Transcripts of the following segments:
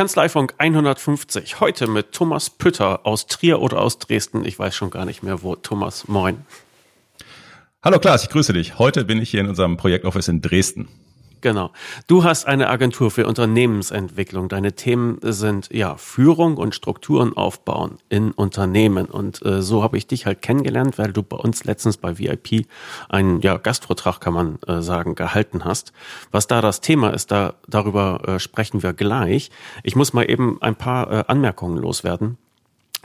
Kanzleifunk 150. Heute mit Thomas Pütter aus Trier oder aus Dresden. Ich weiß schon gar nicht mehr wo. Thomas, moin. Hallo Klaas, ich grüße dich. Heute bin ich hier in unserem Projektoffice in Dresden. Genau. Du hast eine Agentur für Unternehmensentwicklung. Deine Themen sind ja Führung und Strukturen aufbauen in Unternehmen. Und äh, so habe ich dich halt kennengelernt, weil du bei uns letztens bei VIP einen ja, Gastvortrag, kann man äh, sagen, gehalten hast. Was da das Thema ist, da darüber äh, sprechen wir gleich. Ich muss mal eben ein paar äh, Anmerkungen loswerden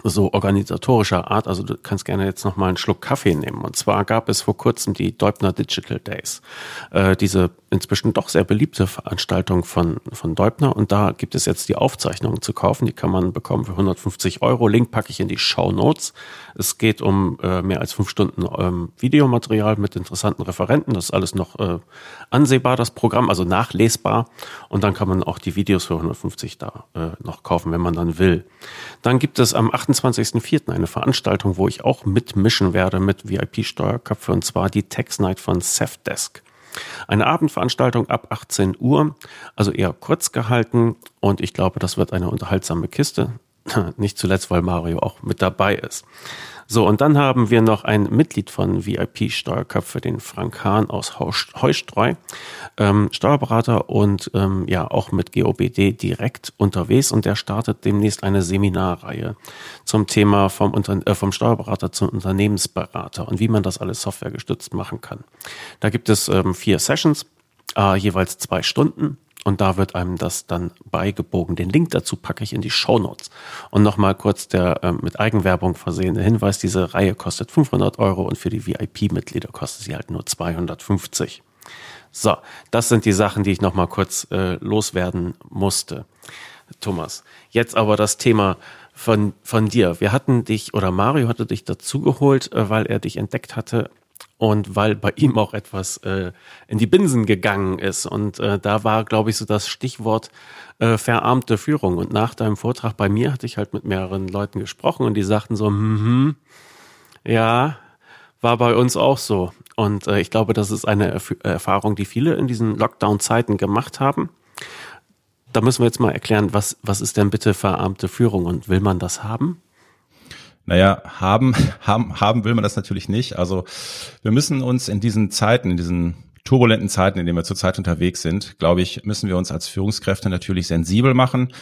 so organisatorischer Art. Also du kannst gerne jetzt noch mal einen Schluck Kaffee nehmen. Und zwar gab es vor kurzem die Deubner Digital Days. Äh, diese inzwischen doch sehr beliebte Veranstaltung von, von Deubner. Und da gibt es jetzt die Aufzeichnungen zu kaufen. Die kann man bekommen für 150 Euro. Link packe ich in die Show Notes. Es geht um äh, mehr als fünf Stunden ähm, Videomaterial mit interessanten Referenten. Das ist alles noch äh, ansehbar, das Programm, also nachlesbar. Und dann kann man auch die Videos für 150 da äh, noch kaufen, wenn man dann will. Dann gibt es am 28.04. eine Veranstaltung, wo ich auch mitmischen werde mit VIP-Steuerköpfe und zwar die Tax Night von Safdesk. Eine Abendveranstaltung ab 18 Uhr, also eher kurz gehalten und ich glaube, das wird eine unterhaltsame Kiste. Nicht zuletzt, weil Mario auch mit dabei ist. So, und dann haben wir noch ein Mitglied von VIP Steuerköpfe, den Frank Hahn aus Heustreu, ähm, Steuerberater und ähm, ja auch mit GOBD direkt unterwegs. Und der startet demnächst eine Seminarreihe zum Thema vom, Unter äh, vom Steuerberater zum Unternehmensberater und wie man das alles softwaregestützt machen kann. Da gibt es ähm, vier Sessions, äh, jeweils zwei Stunden und da wird einem das dann beigebogen. Den Link dazu packe ich in die Show Notes. Und nochmal kurz der äh, mit Eigenwerbung versehene Hinweis, diese Reihe kostet 500 Euro und für die VIP-Mitglieder kostet sie halt nur 250. So, das sind die Sachen, die ich nochmal kurz äh, loswerden musste. Thomas, jetzt aber das Thema von, von dir. Wir hatten dich, oder Mario hatte dich dazugeholt, äh, weil er dich entdeckt hatte und weil bei ihm auch etwas äh, in die Binsen gegangen ist. Und äh, da war, glaube ich, so das Stichwort äh, verarmte Führung. Und nach deinem Vortrag bei mir hatte ich halt mit mehreren Leuten gesprochen und die sagten so, hm, hm ja, war bei uns auch so. Und äh, ich glaube, das ist eine Erf Erfahrung, die viele in diesen Lockdown-Zeiten gemacht haben. Da müssen wir jetzt mal erklären, was, was ist denn bitte verarmte Führung und will man das haben? Naja, haben, haben, haben will man das natürlich nicht. Also wir müssen uns in diesen Zeiten, in diesen turbulenten Zeiten, in denen wir zurzeit unterwegs sind, glaube ich, müssen wir uns als Führungskräfte natürlich sensibel machen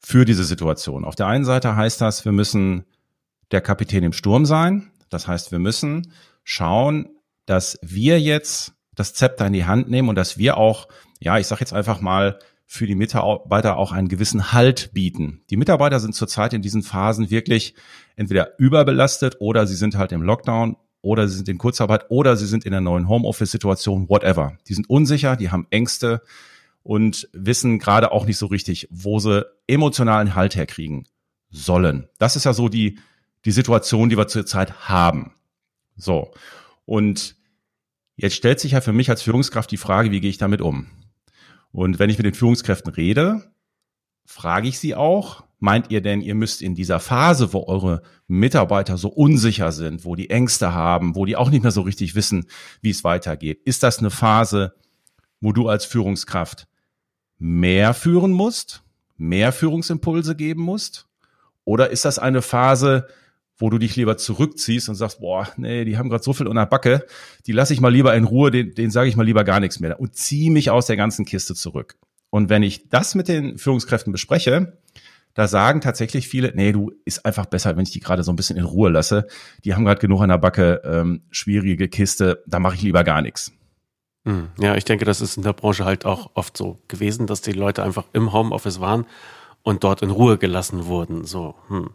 für diese Situation. Auf der einen Seite heißt das, wir müssen der Kapitän im Sturm sein. Das heißt, wir müssen schauen, dass wir jetzt das Zepter in die Hand nehmen und dass wir auch, ja, ich sage jetzt einfach mal, für die Mitarbeiter auch einen gewissen Halt bieten. Die Mitarbeiter sind zurzeit in diesen Phasen wirklich entweder überbelastet oder sie sind halt im Lockdown oder sie sind in Kurzarbeit oder sie sind in der neuen Homeoffice-Situation, whatever. Die sind unsicher, die haben Ängste und wissen gerade auch nicht so richtig, wo sie emotionalen Halt herkriegen sollen. Das ist ja so die, die Situation, die wir zurzeit haben. So. Und jetzt stellt sich ja für mich als Führungskraft die Frage, wie gehe ich damit um? Und wenn ich mit den Führungskräften rede, frage ich sie auch, meint ihr denn, ihr müsst in dieser Phase, wo eure Mitarbeiter so unsicher sind, wo die Ängste haben, wo die auch nicht mehr so richtig wissen, wie es weitergeht, ist das eine Phase, wo du als Führungskraft mehr führen musst, mehr Führungsimpulse geben musst? Oder ist das eine Phase, wo du dich lieber zurückziehst und sagst, boah, nee, die haben gerade so viel unter Backe, die lasse ich mal lieber in Ruhe, den, den sage ich mal lieber gar nichts mehr und zieh mich aus der ganzen Kiste zurück. Und wenn ich das mit den Führungskräften bespreche, da sagen tatsächlich viele, nee, du ist einfach besser, wenn ich die gerade so ein bisschen in Ruhe lasse. Die haben gerade genug an der Backe, ähm, schwierige Kiste, da mache ich lieber gar nichts. Hm. Ja, ich denke, das ist in der Branche halt auch oft so gewesen, dass die Leute einfach im Homeoffice waren und dort in Ruhe gelassen wurden. So, hm.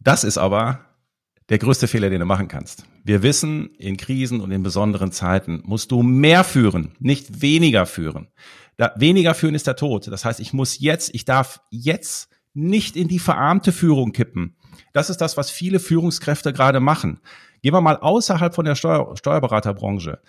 Das ist aber der größte Fehler, den du machen kannst. Wir wissen, in Krisen und in besonderen Zeiten musst du mehr führen, nicht weniger führen. Da, weniger führen ist der Tod. Das heißt, ich muss jetzt, ich darf jetzt nicht in die verarmte Führung kippen. Das ist das, was viele Führungskräfte gerade machen. Gehen wir mal außerhalb von der Steuer, Steuerberaterbranche.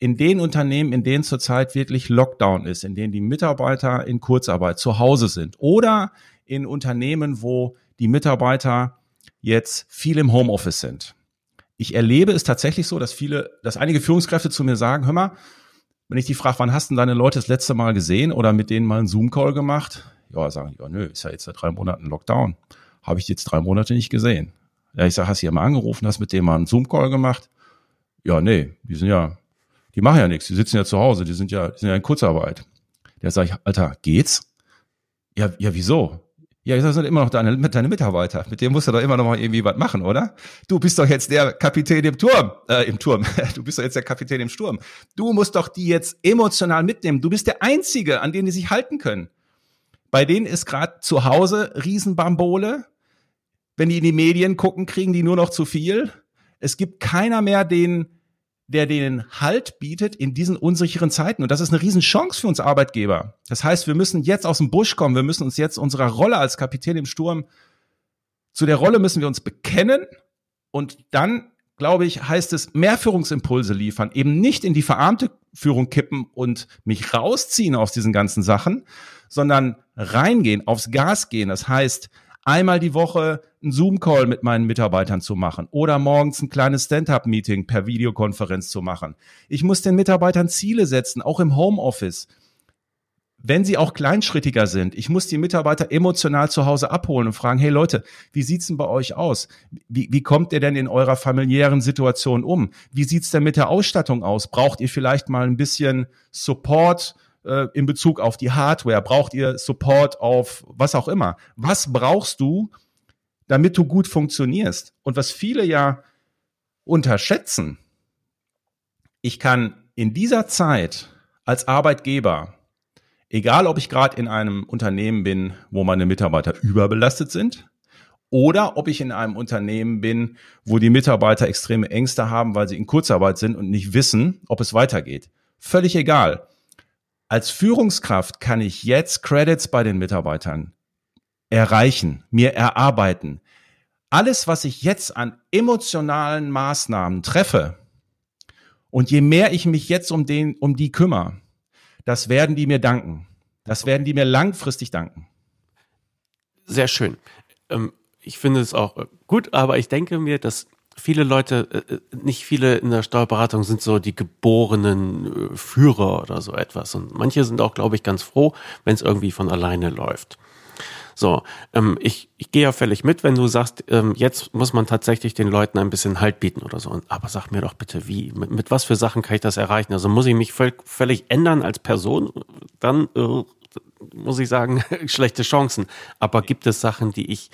In den Unternehmen, in denen zurzeit wirklich Lockdown ist, in denen die Mitarbeiter in Kurzarbeit zu Hause sind oder in Unternehmen, wo die Mitarbeiter jetzt viel im Homeoffice sind. Ich erlebe es tatsächlich so, dass viele, dass einige Führungskräfte zu mir sagen, hör mal, wenn ich die frage, wann hast du deine Leute das letzte Mal gesehen oder mit denen mal einen Zoom-Call gemacht? Ja, sagen die, ja, nö, ist ja jetzt seit drei Monaten Lockdown. Habe ich jetzt drei Monate nicht gesehen. Ja, ich sage, hast du ja mal angerufen, hast mit dem mal einen Zoom-Call gemacht? Ja, nee, die sind ja, die machen ja nichts, die sitzen ja zu Hause, die sind ja, die sind ja in Kurzarbeit. Der sage ich, Alter, geht's? Ja, ja, wieso? Ja, das sind immer noch deine, deine Mitarbeiter. Mit dem musst du doch immer noch mal irgendwie was machen, oder? Du bist doch jetzt der Kapitän im Turm, äh, im Turm. Du bist doch jetzt der Kapitän im Sturm. Du musst doch die jetzt emotional mitnehmen. Du bist der Einzige, an den die sich halten können. Bei denen ist gerade zu Hause Riesenbambole. Wenn die in die Medien gucken, kriegen die nur noch zu viel. Es gibt keiner mehr, den der denen Halt bietet in diesen unsicheren Zeiten. Und das ist eine Riesenchance für uns Arbeitgeber. Das heißt, wir müssen jetzt aus dem Busch kommen. Wir müssen uns jetzt unserer Rolle als Kapitän im Sturm, zu der Rolle müssen wir uns bekennen. Und dann, glaube ich, heißt es, mehr Führungsimpulse liefern, eben nicht in die verarmte Führung kippen und mich rausziehen aus diesen ganzen Sachen, sondern reingehen, aufs Gas gehen. Das heißt, einmal die Woche einen Zoom-Call mit meinen Mitarbeitern zu machen oder morgens ein kleines Stand-up-Meeting per Videokonferenz zu machen. Ich muss den Mitarbeitern Ziele setzen, auch im Homeoffice. Wenn sie auch kleinschrittiger sind, ich muss die Mitarbeiter emotional zu Hause abholen und fragen, hey Leute, wie sieht's denn bei euch aus? Wie, wie kommt ihr denn in eurer familiären Situation um? Wie sieht's denn mit der Ausstattung aus? Braucht ihr vielleicht mal ein bisschen Support? Äh, in Bezug auf die Hardware? Braucht ihr Support auf was auch immer? Was brauchst du, damit du gut funktionierst? Und was viele ja unterschätzen, ich kann in dieser Zeit als Arbeitgeber, egal ob ich gerade in einem Unternehmen bin, wo meine Mitarbeiter überbelastet sind, oder ob ich in einem Unternehmen bin, wo die Mitarbeiter extreme Ängste haben, weil sie in Kurzarbeit sind und nicht wissen, ob es weitergeht. Völlig egal. Als Führungskraft kann ich jetzt Credits bei den Mitarbeitern erreichen, mir erarbeiten. Alles, was ich jetzt an emotionalen Maßnahmen treffe, und je mehr ich mich jetzt um den, um die kümmere, das werden die mir danken. Das werden die mir langfristig danken. Sehr schön. Ähm, ich finde es auch gut, aber ich denke mir, dass viele Leute, äh, äh, nicht viele in der Steuerberatung sind so die geborenen äh, Führer oder so etwas. Und manche sind auch, glaube ich, ganz froh, wenn es irgendwie von alleine läuft. So, ähm, ich, ich gehe ja völlig mit, wenn du sagst, ähm, jetzt muss man tatsächlich den Leuten ein bisschen Halt bieten oder so. Aber sag mir doch bitte, wie, mit, mit was für Sachen kann ich das erreichen? Also muss ich mich völlig, völlig ändern als Person? Dann äh, muss ich sagen, schlechte Chancen. Aber gibt es Sachen, die ich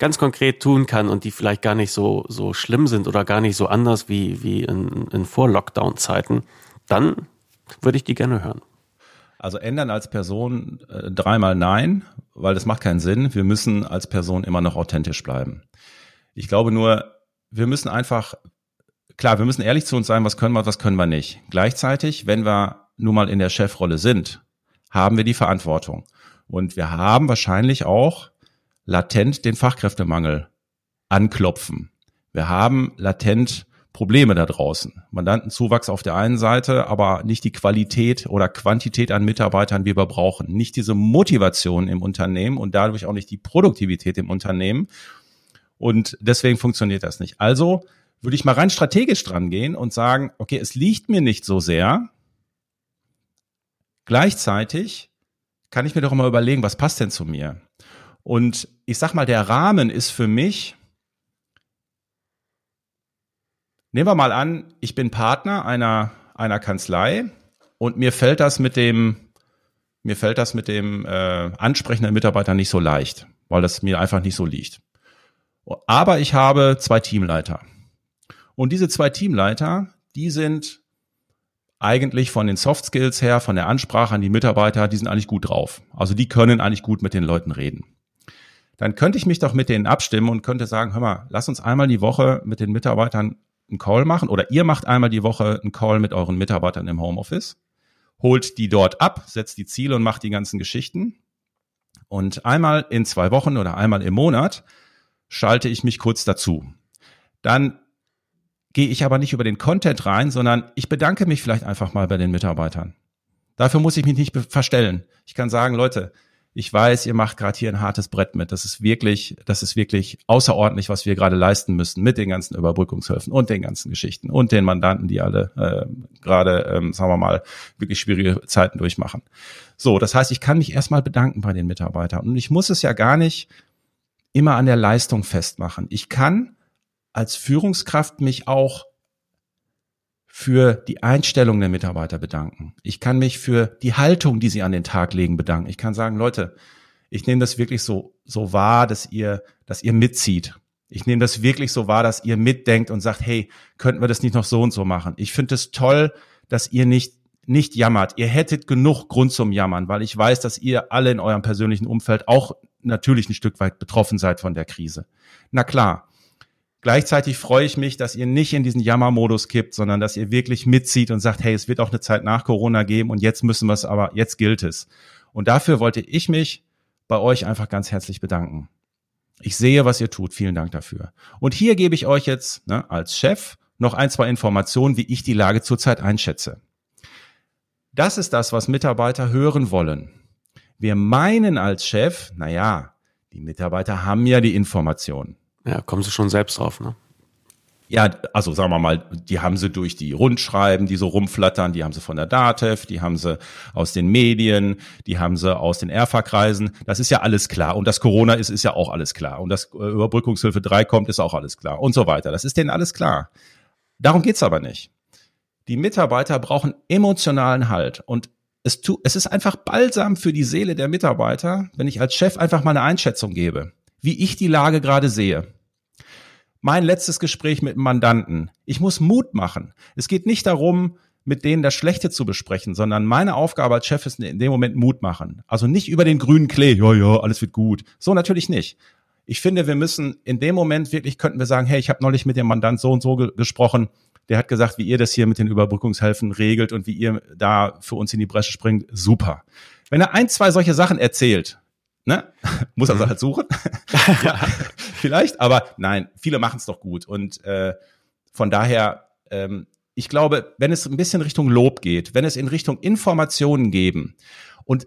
ganz konkret tun kann und die vielleicht gar nicht so, so schlimm sind oder gar nicht so anders wie, wie in, in Vor-Lockdown-Zeiten, dann würde ich die gerne hören. Also ändern als Person äh, dreimal nein, weil das macht keinen Sinn. Wir müssen als Person immer noch authentisch bleiben. Ich glaube nur, wir müssen einfach, klar, wir müssen ehrlich zu uns sein, was können wir, was können wir nicht. Gleichzeitig, wenn wir nun mal in der Chefrolle sind, haben wir die Verantwortung. Und wir haben wahrscheinlich auch latent den Fachkräftemangel anklopfen. Wir haben latent Probleme da draußen. Mandantenzuwachs auf der einen Seite, aber nicht die Qualität oder Quantität an Mitarbeitern, wie wir brauchen. Nicht diese Motivation im Unternehmen und dadurch auch nicht die Produktivität im Unternehmen. Und deswegen funktioniert das nicht. Also würde ich mal rein strategisch dran gehen und sagen, okay, es liegt mir nicht so sehr. Gleichzeitig kann ich mir doch mal überlegen, was passt denn zu mir? Und ich sag mal, der Rahmen ist für mich, nehmen wir mal an, ich bin Partner einer, einer Kanzlei und mir fällt das mit dem, mir fällt das mit dem äh, ansprechenden Mitarbeiter nicht so leicht, weil das mir einfach nicht so liegt. Aber ich habe zwei Teamleiter. Und diese zwei Teamleiter, die sind eigentlich von den Soft Skills her, von der Ansprache an die Mitarbeiter, die sind eigentlich gut drauf. Also die können eigentlich gut mit den Leuten reden dann könnte ich mich doch mit denen abstimmen und könnte sagen, hör mal, lass uns einmal die Woche mit den Mitarbeitern einen Call machen oder ihr macht einmal die Woche einen Call mit euren Mitarbeitern im Homeoffice, holt die dort ab, setzt die Ziele und macht die ganzen Geschichten. Und einmal in zwei Wochen oder einmal im Monat schalte ich mich kurz dazu. Dann gehe ich aber nicht über den Content rein, sondern ich bedanke mich vielleicht einfach mal bei den Mitarbeitern. Dafür muss ich mich nicht verstellen. Ich kann sagen, Leute, ich weiß, ihr macht gerade hier ein hartes Brett mit. Das ist wirklich, das ist wirklich außerordentlich, was wir gerade leisten müssen mit den ganzen Überbrückungshilfen und den ganzen Geschichten und den Mandanten, die alle äh, gerade, ähm, sagen wir mal, wirklich schwierige Zeiten durchmachen. So, das heißt, ich kann mich erstmal bedanken bei den Mitarbeitern und ich muss es ja gar nicht immer an der Leistung festmachen. Ich kann als Führungskraft mich auch für die Einstellung der Mitarbeiter bedanken. Ich kann mich für die Haltung, die sie an den Tag legen, bedanken. Ich kann sagen, Leute, ich nehme das wirklich so, so wahr, dass ihr, dass ihr mitzieht. Ich nehme das wirklich so wahr, dass ihr mitdenkt und sagt, hey, könnten wir das nicht noch so und so machen? Ich finde es toll, dass ihr nicht, nicht jammert. Ihr hättet genug Grund zum Jammern, weil ich weiß, dass ihr alle in eurem persönlichen Umfeld auch natürlich ein Stück weit betroffen seid von der Krise. Na klar, Gleichzeitig freue ich mich, dass ihr nicht in diesen Jammermodus kippt, sondern dass ihr wirklich mitzieht und sagt, hey, es wird auch eine Zeit nach Corona geben und jetzt müssen wir es aber, jetzt gilt es. Und dafür wollte ich mich bei euch einfach ganz herzlich bedanken. Ich sehe, was ihr tut. Vielen Dank dafür. Und hier gebe ich euch jetzt ne, als Chef noch ein, zwei Informationen, wie ich die Lage zurzeit einschätze. Das ist das, was Mitarbeiter hören wollen. Wir meinen als Chef, na ja, die Mitarbeiter haben ja die Informationen. Ja, kommen sie schon selbst drauf, ne? Ja, also sagen wir mal, die haben sie durch die Rundschreiben, die so rumflattern, die haben sie von der DATEV, die haben sie aus den Medien, die haben sie aus den ERFA-Kreisen. Das ist ja alles klar. Und dass Corona ist, ist ja auch alles klar. Und dass äh, Überbrückungshilfe 3 kommt, ist auch alles klar. Und so weiter. Das ist denen alles klar. Darum geht's aber nicht. Die Mitarbeiter brauchen emotionalen Halt. Und es, tu, es ist einfach balsam für die Seele der Mitarbeiter, wenn ich als Chef einfach mal eine Einschätzung gebe wie ich die Lage gerade sehe. Mein letztes Gespräch mit dem Mandanten. Ich muss Mut machen. Es geht nicht darum, mit denen das Schlechte zu besprechen, sondern meine Aufgabe als Chef ist in dem Moment Mut machen. Also nicht über den grünen Klee, ja, ja, alles wird gut. So natürlich nicht. Ich finde, wir müssen in dem Moment wirklich könnten wir sagen, hey, ich habe neulich mit dem Mandant so und so ge gesprochen. Der hat gesagt, wie ihr das hier mit den Überbrückungshilfen regelt und wie ihr da für uns in die Bresche springt. Super. Wenn er ein, zwei solche Sachen erzählt, Ne? Muss also mhm. halt suchen. ja, vielleicht, aber nein, viele machen es doch gut. Und äh, von daher, ähm, ich glaube, wenn es ein bisschen Richtung Lob geht, wenn es in Richtung Informationen geben und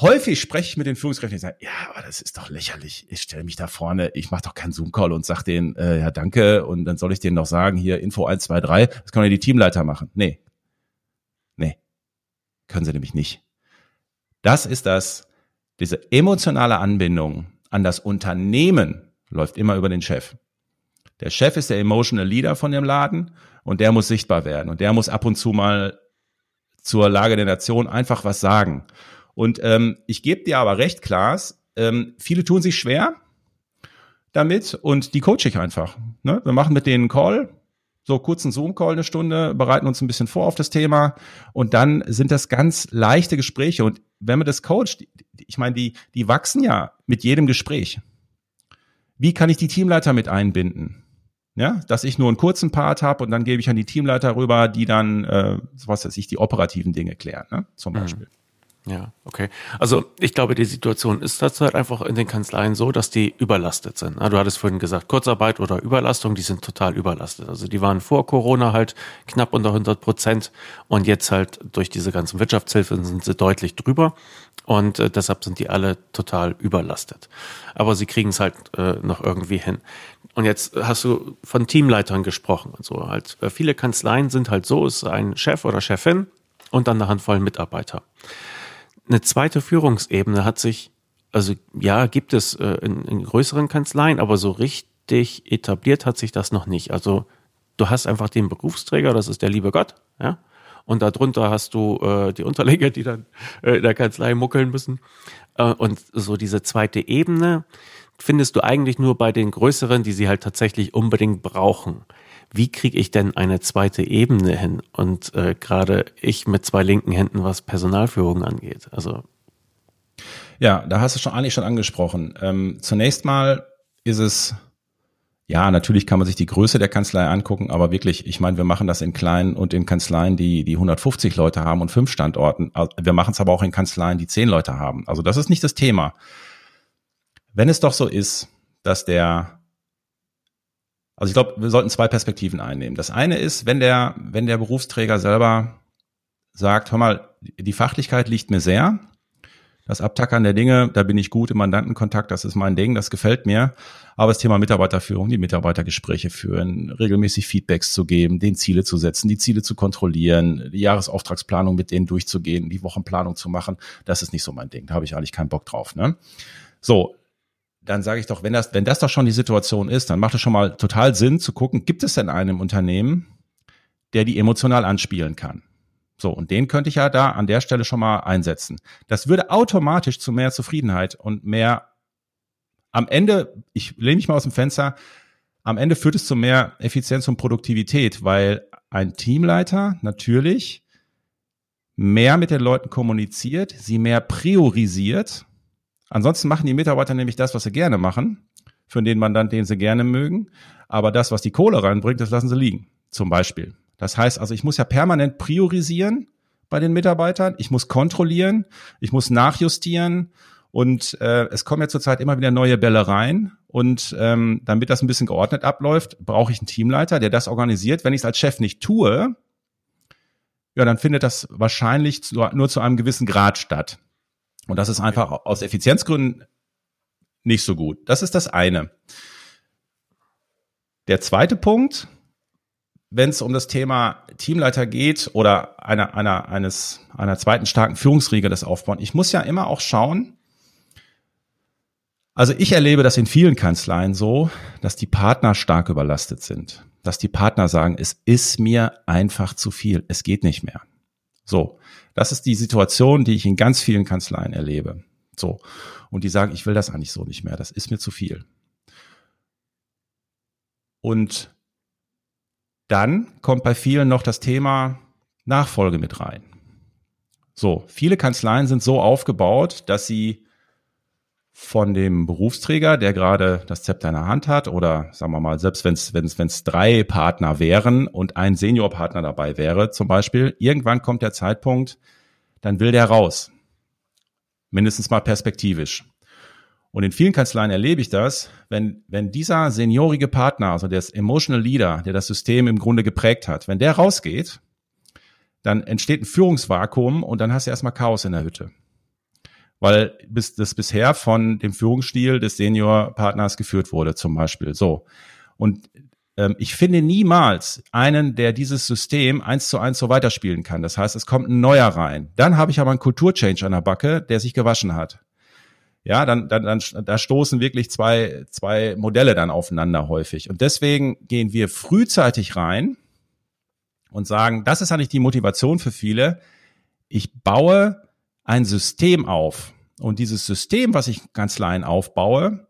häufig spreche ich mit den Führungskräften, die sagen, ja, aber das ist doch lächerlich. Ich stelle mich da vorne, ich mache doch keinen Zoom-Call und sage denen, äh, ja, danke, und dann soll ich denen noch sagen, hier Info 1, 2, 3, das können ja die Teamleiter machen. Nee. Nee. Können sie nämlich nicht. Das ist das, diese emotionale Anbindung an das Unternehmen läuft immer über den Chef. Der Chef ist der emotional Leader von dem Laden und der muss sichtbar werden und der muss ab und zu mal zur Lage der Nation einfach was sagen. Und ähm, ich gebe dir aber recht, Klaas, ähm, viele tun sich schwer damit und die coache ich einfach. Ne? Wir machen mit denen einen Call, so kurzen Zoom-Call eine Stunde, bereiten uns ein bisschen vor auf das Thema und dann sind das ganz leichte Gespräche und wenn man das coacht, ich meine, die, die wachsen ja mit jedem Gespräch. Wie kann ich die Teamleiter mit einbinden? Ja, dass ich nur einen kurzen Part habe und dann gebe ich an die Teamleiter rüber, die dann, äh, was weiß ich, die operativen Dinge klären, ne? zum mhm. Beispiel. Mhm. Ja, okay. Also ich glaube, die Situation ist derzeit einfach in den Kanzleien so, dass die überlastet sind. Du hattest vorhin gesagt, Kurzarbeit oder Überlastung, die sind total überlastet. Also die waren vor Corona halt knapp unter 100 Prozent und jetzt halt durch diese ganzen Wirtschaftshilfen sind sie deutlich drüber und äh, deshalb sind die alle total überlastet. Aber sie kriegen es halt äh, noch irgendwie hin. Und jetzt hast du von Teamleitern gesprochen und so halt. Äh, viele Kanzleien sind halt so, ist ein Chef oder Chefin und dann eine Handvoll Mitarbeiter eine zweite Führungsebene hat sich, also ja, gibt es äh, in, in größeren Kanzleien, aber so richtig etabliert hat sich das noch nicht. Also du hast einfach den Berufsträger, das ist der liebe Gott, ja, und darunter hast du äh, die Unterleger, die dann äh, in der Kanzlei muckeln müssen. Äh, und so diese zweite Ebene findest du eigentlich nur bei den größeren, die sie halt tatsächlich unbedingt brauchen wie kriege ich denn eine zweite Ebene hin? Und äh, gerade ich mit zwei linken Händen, was Personalführung angeht. Also ja, da hast du schon eigentlich schon angesprochen. Ähm, zunächst mal ist es ja, natürlich kann man sich die Größe der Kanzlei angucken, aber wirklich, ich meine, wir machen das in kleinen und in Kanzleien, die, die 150 Leute haben und fünf Standorten. Wir machen es aber auch in Kanzleien, die zehn Leute haben. Also das ist nicht das Thema. Wenn es doch so ist, dass der also ich glaube, wir sollten zwei Perspektiven einnehmen. Das eine ist, wenn der, wenn der Berufsträger selber sagt, hör mal, die Fachlichkeit liegt mir sehr, Das Abtackern der Dinge, da bin ich gut im Mandantenkontakt, das ist mein Ding, das gefällt mir. Aber das Thema Mitarbeiterführung, die Mitarbeitergespräche führen, regelmäßig Feedbacks zu geben, den Ziele zu setzen, die Ziele zu kontrollieren, die Jahresauftragsplanung mit denen durchzugehen, die Wochenplanung zu machen, das ist nicht so mein Ding. Da habe ich eigentlich keinen Bock drauf. Ne? So, dann sage ich doch, wenn das, wenn das doch schon die Situation ist, dann macht es schon mal total Sinn zu gucken, gibt es denn einen Unternehmen, der die emotional anspielen kann? So, und den könnte ich ja da an der Stelle schon mal einsetzen. Das würde automatisch zu mehr Zufriedenheit und mehr am Ende, ich lehne mich mal aus dem Fenster, am Ende führt es zu mehr Effizienz und Produktivität, weil ein Teamleiter natürlich mehr mit den Leuten kommuniziert, sie mehr priorisiert. Ansonsten machen die Mitarbeiter nämlich das, was sie gerne machen, für den Mandant, den sie gerne mögen. Aber das, was die Kohle reinbringt, das lassen sie liegen. Zum Beispiel. Das heißt also, ich muss ja permanent priorisieren bei den Mitarbeitern. Ich muss kontrollieren, ich muss nachjustieren und äh, es kommen ja zurzeit immer wieder neue Bälle rein. Und ähm, damit das ein bisschen geordnet abläuft, brauche ich einen Teamleiter, der das organisiert. Wenn ich es als Chef nicht tue, ja, dann findet das wahrscheinlich nur zu einem gewissen Grad statt. Und das ist einfach aus Effizienzgründen nicht so gut. Das ist das eine. Der zweite Punkt, wenn es um das Thema Teamleiter geht oder einer, einer, eines, einer zweiten starken Führungsriege das aufbauen, ich muss ja immer auch schauen, also ich erlebe das in vielen Kanzleien so, dass die Partner stark überlastet sind. Dass die Partner sagen, es ist mir einfach zu viel, es geht nicht mehr. So, das ist die Situation, die ich in ganz vielen Kanzleien erlebe. So, und die sagen, ich will das eigentlich so nicht mehr, das ist mir zu viel. Und dann kommt bei vielen noch das Thema Nachfolge mit rein. So, viele Kanzleien sind so aufgebaut, dass sie von dem Berufsträger, der gerade das Zepter in der Hand hat, oder sagen wir mal, selbst wenn es wenn's, wenn's drei Partner wären und ein Seniorpartner dabei wäre, zum Beispiel, irgendwann kommt der Zeitpunkt, dann will der raus. Mindestens mal perspektivisch. Und in vielen Kanzleien erlebe ich das, wenn, wenn dieser seniorige Partner, also der Emotional Leader, der das System im Grunde geprägt hat, wenn der rausgeht, dann entsteht ein Führungsvakuum und dann hast du erstmal Chaos in der Hütte. Weil bis, das bisher von dem Führungsstil des Seniorpartners geführt wurde, zum Beispiel. So. Und ähm, ich finde niemals einen, der dieses System eins zu eins so weiterspielen kann. Das heißt, es kommt ein neuer rein. Dann habe ich aber einen Kulturchange an der Backe, der sich gewaschen hat ja, dann, dann, dann da stoßen wirklich zwei, zwei Modelle dann aufeinander häufig. Und deswegen gehen wir frühzeitig rein und sagen, das ist eigentlich die Motivation für viele. Ich baue ein System auf. Und dieses System, was ich ganz klein aufbaue,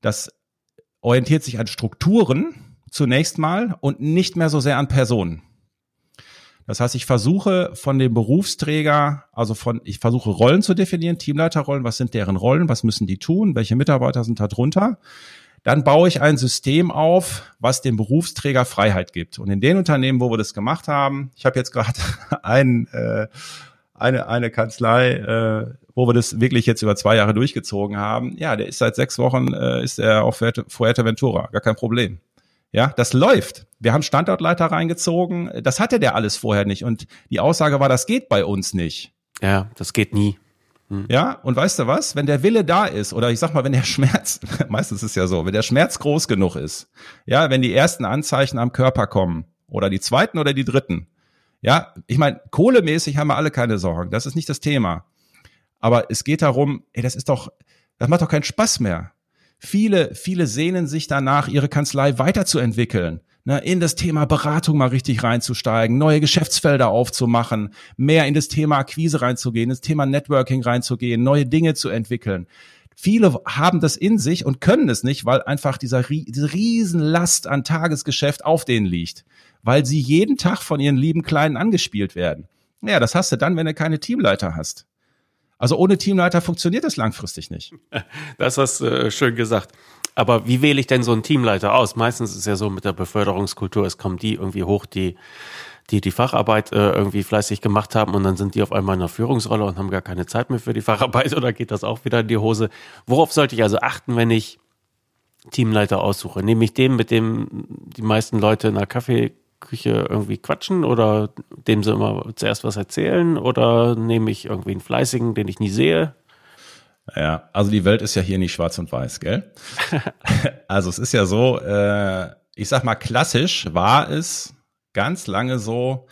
das orientiert sich an Strukturen zunächst mal und nicht mehr so sehr an Personen. Das heißt, ich versuche von dem Berufsträger, also von, ich versuche Rollen zu definieren, Teamleiterrollen, was sind deren Rollen, was müssen die tun, welche Mitarbeiter sind da drunter. Dann baue ich ein System auf, was dem Berufsträger Freiheit gibt. Und in den Unternehmen, wo wir das gemacht haben, ich habe jetzt gerade ein, äh, eine, eine Kanzlei, äh, wo wir das wirklich jetzt über zwei Jahre durchgezogen haben. Ja, der ist seit sechs Wochen, äh, ist er auf Fuerteventura, gar kein Problem. Ja, das läuft. Wir haben Standortleiter reingezogen. Das hatte der alles vorher nicht. Und die Aussage war, das geht bei uns nicht. Ja, das geht nie. Hm. Ja, und weißt du was? Wenn der Wille da ist, oder ich sag mal, wenn der Schmerz, meistens ist es ja so, wenn der Schmerz groß genug ist, ja, wenn die ersten Anzeichen am Körper kommen, oder die zweiten oder die dritten, ja, ich meine, kohlemäßig haben wir alle keine Sorgen. Das ist nicht das Thema. Aber es geht darum, ey, das ist doch, das macht doch keinen Spaß mehr. Viele, viele sehnen sich danach, ihre Kanzlei weiterzuentwickeln, ne, in das Thema Beratung mal richtig reinzusteigen, neue Geschäftsfelder aufzumachen, mehr in das Thema Akquise reinzugehen, ins Thema Networking reinzugehen, neue Dinge zu entwickeln. Viele haben das in sich und können es nicht, weil einfach dieser, diese Riesenlast an Tagesgeschäft auf denen liegt, weil sie jeden Tag von ihren lieben Kleinen angespielt werden. Ja, das hast du dann, wenn du keine Teamleiter hast. Also ohne Teamleiter funktioniert das langfristig nicht. Das hast du äh, schön gesagt. Aber wie wähle ich denn so einen Teamleiter aus? Meistens ist es ja so mit der Beförderungskultur, es kommen die irgendwie hoch, die die die Facharbeit äh, irgendwie fleißig gemacht haben und dann sind die auf einmal in der Führungsrolle und haben gar keine Zeit mehr für die Facharbeit oder geht das auch wieder in die Hose? Worauf sollte ich also achten, wenn ich Teamleiter aussuche? Nehme ich den, mit dem die meisten Leute in der Kaffee Küche irgendwie quatschen oder dem sie immer zuerst was erzählen oder nehme ich irgendwie einen fleißigen, den ich nie sehe? Ja, also die Welt ist ja hier nicht schwarz und weiß, gell? also es ist ja so, äh, ich sag mal, klassisch war es ganz lange so,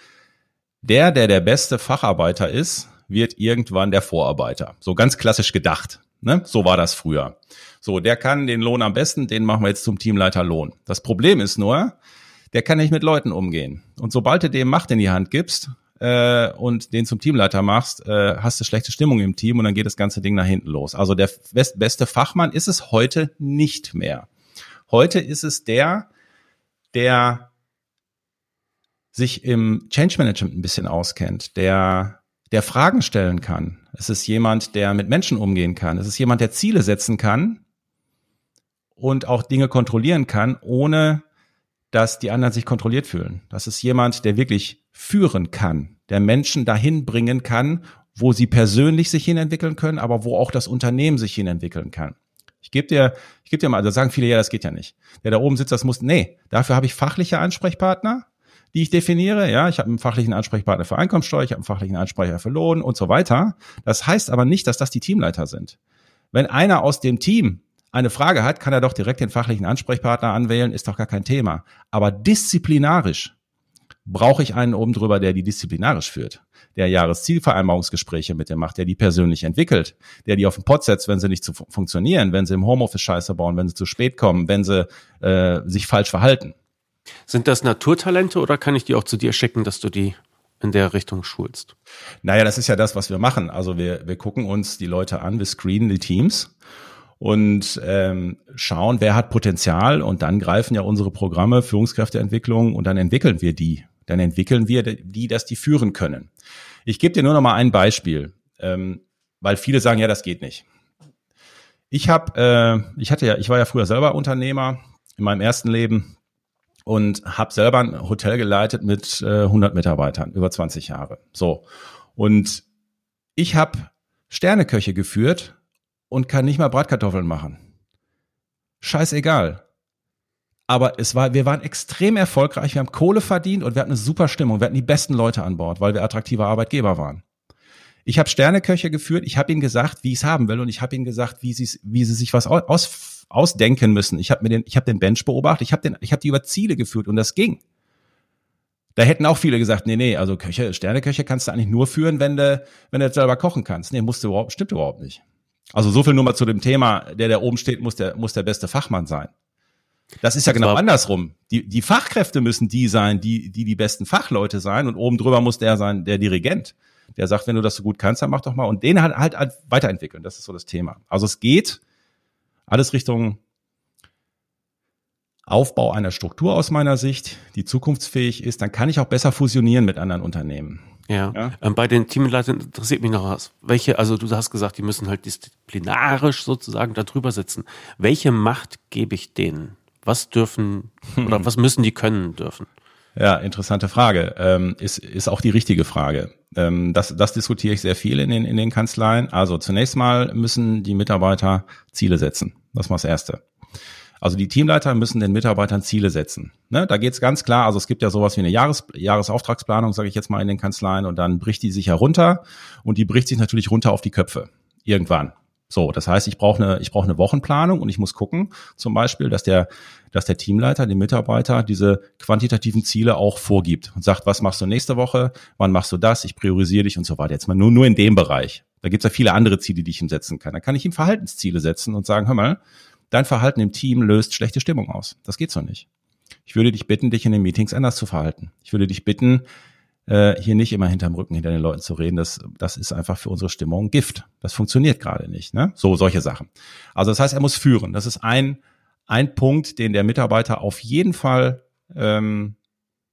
der, der der beste Facharbeiter ist, wird irgendwann der Vorarbeiter. So ganz klassisch gedacht. Ne? So war das früher. So, der kann den Lohn am besten, den machen wir jetzt zum Teamleiter Lohn. Das Problem ist nur, der kann nicht mit Leuten umgehen. Und sobald du dem Macht in die Hand gibst äh, und den zum Teamleiter machst, äh, hast du schlechte Stimmung im Team und dann geht das ganze Ding nach hinten los. Also der best, beste Fachmann ist es heute nicht mehr. Heute ist es der, der sich im Change Management ein bisschen auskennt, der, der Fragen stellen kann. Es ist jemand, der mit Menschen umgehen kann. Es ist jemand, der Ziele setzen kann und auch Dinge kontrollieren kann, ohne dass die anderen sich kontrolliert fühlen. Das ist jemand, der wirklich führen kann, der Menschen dahin bringen kann, wo sie persönlich sich hinentwickeln können, aber wo auch das Unternehmen sich hinentwickeln kann. Ich gebe dir, ich gebe dir mal, also sagen viele, ja, das geht ja nicht. Der da oben sitzt, das muss, nee, dafür habe ich fachliche Ansprechpartner, die ich definiere. Ja, ich habe einen fachlichen Ansprechpartner für Einkommensteuer, ich habe einen fachlichen Ansprechpartner für Lohn und so weiter. Das heißt aber nicht, dass das die Teamleiter sind. Wenn einer aus dem Team eine Frage hat, kann er doch direkt den fachlichen Ansprechpartner anwählen, ist doch gar kein Thema. Aber disziplinarisch brauche ich einen oben drüber, der die disziplinarisch führt, der Jahreszielvereinbarungsgespräche mit dem macht, der die persönlich entwickelt, der die auf den Pott setzt, wenn sie nicht zu funktionieren, wenn sie im Homeoffice Scheiße bauen, wenn sie zu spät kommen, wenn sie äh, sich falsch verhalten. Sind das Naturtalente oder kann ich die auch zu dir schicken, dass du die in der Richtung schulst? Naja, das ist ja das, was wir machen. Also wir, wir gucken uns die Leute an, wir screenen die Teams und ähm, schauen, wer hat Potenzial und dann greifen ja unsere Programme Führungskräfteentwicklung und dann entwickeln wir die. Dann entwickeln wir die, dass die führen können. Ich gebe dir nur noch mal ein Beispiel, ähm, weil viele sagen, ja, das geht nicht. Ich habe, äh, ich hatte ja, ich war ja früher selber Unternehmer in meinem ersten Leben und habe selber ein Hotel geleitet mit äh, 100 Mitarbeitern über 20 Jahre. So und ich habe Sterneköche geführt und kann nicht mal Bratkartoffeln machen. Scheißegal. Aber es war, wir waren extrem erfolgreich, wir haben Kohle verdient und wir hatten eine super Stimmung. Wir hatten die besten Leute an Bord, weil wir attraktive Arbeitgeber waren. Ich habe Sterneköche geführt, ich habe ihnen gesagt, wie ich es haben will und ich habe ihnen gesagt, wie sie wie sie sich was aus, ausdenken müssen. Ich habe mir den ich habe den Bench beobachtet, ich habe den ich habe die über Ziele geführt und das ging. Da hätten auch viele gesagt, nee, nee, also Köche, Sterneköche kannst du eigentlich nur führen, wenn du wenn du selber kochen kannst. Nee, musst du überhaupt stimmt überhaupt nicht. Also so viel nur mal zu dem Thema, der da oben steht, muss der muss der beste Fachmann sein. Das ist ja genau andersrum. Die, die Fachkräfte müssen die sein, die, die die besten Fachleute sein und oben drüber muss der sein, der Dirigent der sagt, wenn du das so gut kannst, dann mach doch mal. Und den halt, halt, halt weiterentwickeln. Das ist so das Thema. Also es geht alles Richtung Aufbau einer Struktur aus meiner Sicht, die zukunftsfähig ist, dann kann ich auch besser fusionieren mit anderen Unternehmen. Ja. ja? Ähm, bei den Teamleitern interessiert mich noch was. Welche, also du hast gesagt, die müssen halt disziplinarisch sozusagen da drüber sitzen. Welche Macht gebe ich denen? Was dürfen oder was müssen die können dürfen? Ja, interessante Frage. Ähm, ist, ist auch die richtige Frage. Ähm, das, das diskutiere ich sehr viel in den, in den Kanzleien. Also zunächst mal müssen die Mitarbeiter Ziele setzen. Das mal das Erste. Also die Teamleiter müssen den Mitarbeitern Ziele setzen. Ne, da geht's ganz klar, also es gibt ja sowas wie eine Jahres, Jahresauftragsplanung, sage ich jetzt mal in den Kanzleien, und dann bricht die sich herunter und die bricht sich natürlich runter auf die Köpfe. Irgendwann. So, das heißt, ich brauche eine, ich brauche eine Wochenplanung und ich muss gucken, zum Beispiel, dass der, dass der Teamleiter, dem Mitarbeiter diese quantitativen Ziele auch vorgibt und sagt, was machst du nächste Woche, wann machst du das, ich priorisiere dich und so weiter. Jetzt mal nur, nur in dem Bereich. Da gibt's ja viele andere Ziele, die ich ihm setzen kann. Da kann ich ihm Verhaltensziele setzen und sagen, hör mal, dein Verhalten im Team löst schlechte Stimmung aus. Das geht so nicht. Ich würde dich bitten, dich in den Meetings anders zu verhalten. Ich würde dich bitten, äh, hier nicht immer hinterm Rücken hinter den Leuten zu reden. Das, das ist einfach für unsere Stimmung Gift. Das funktioniert gerade nicht. Ne? So, solche Sachen. Also das heißt, er muss führen. Das ist ein, ein Punkt, den der Mitarbeiter auf jeden Fall, ähm,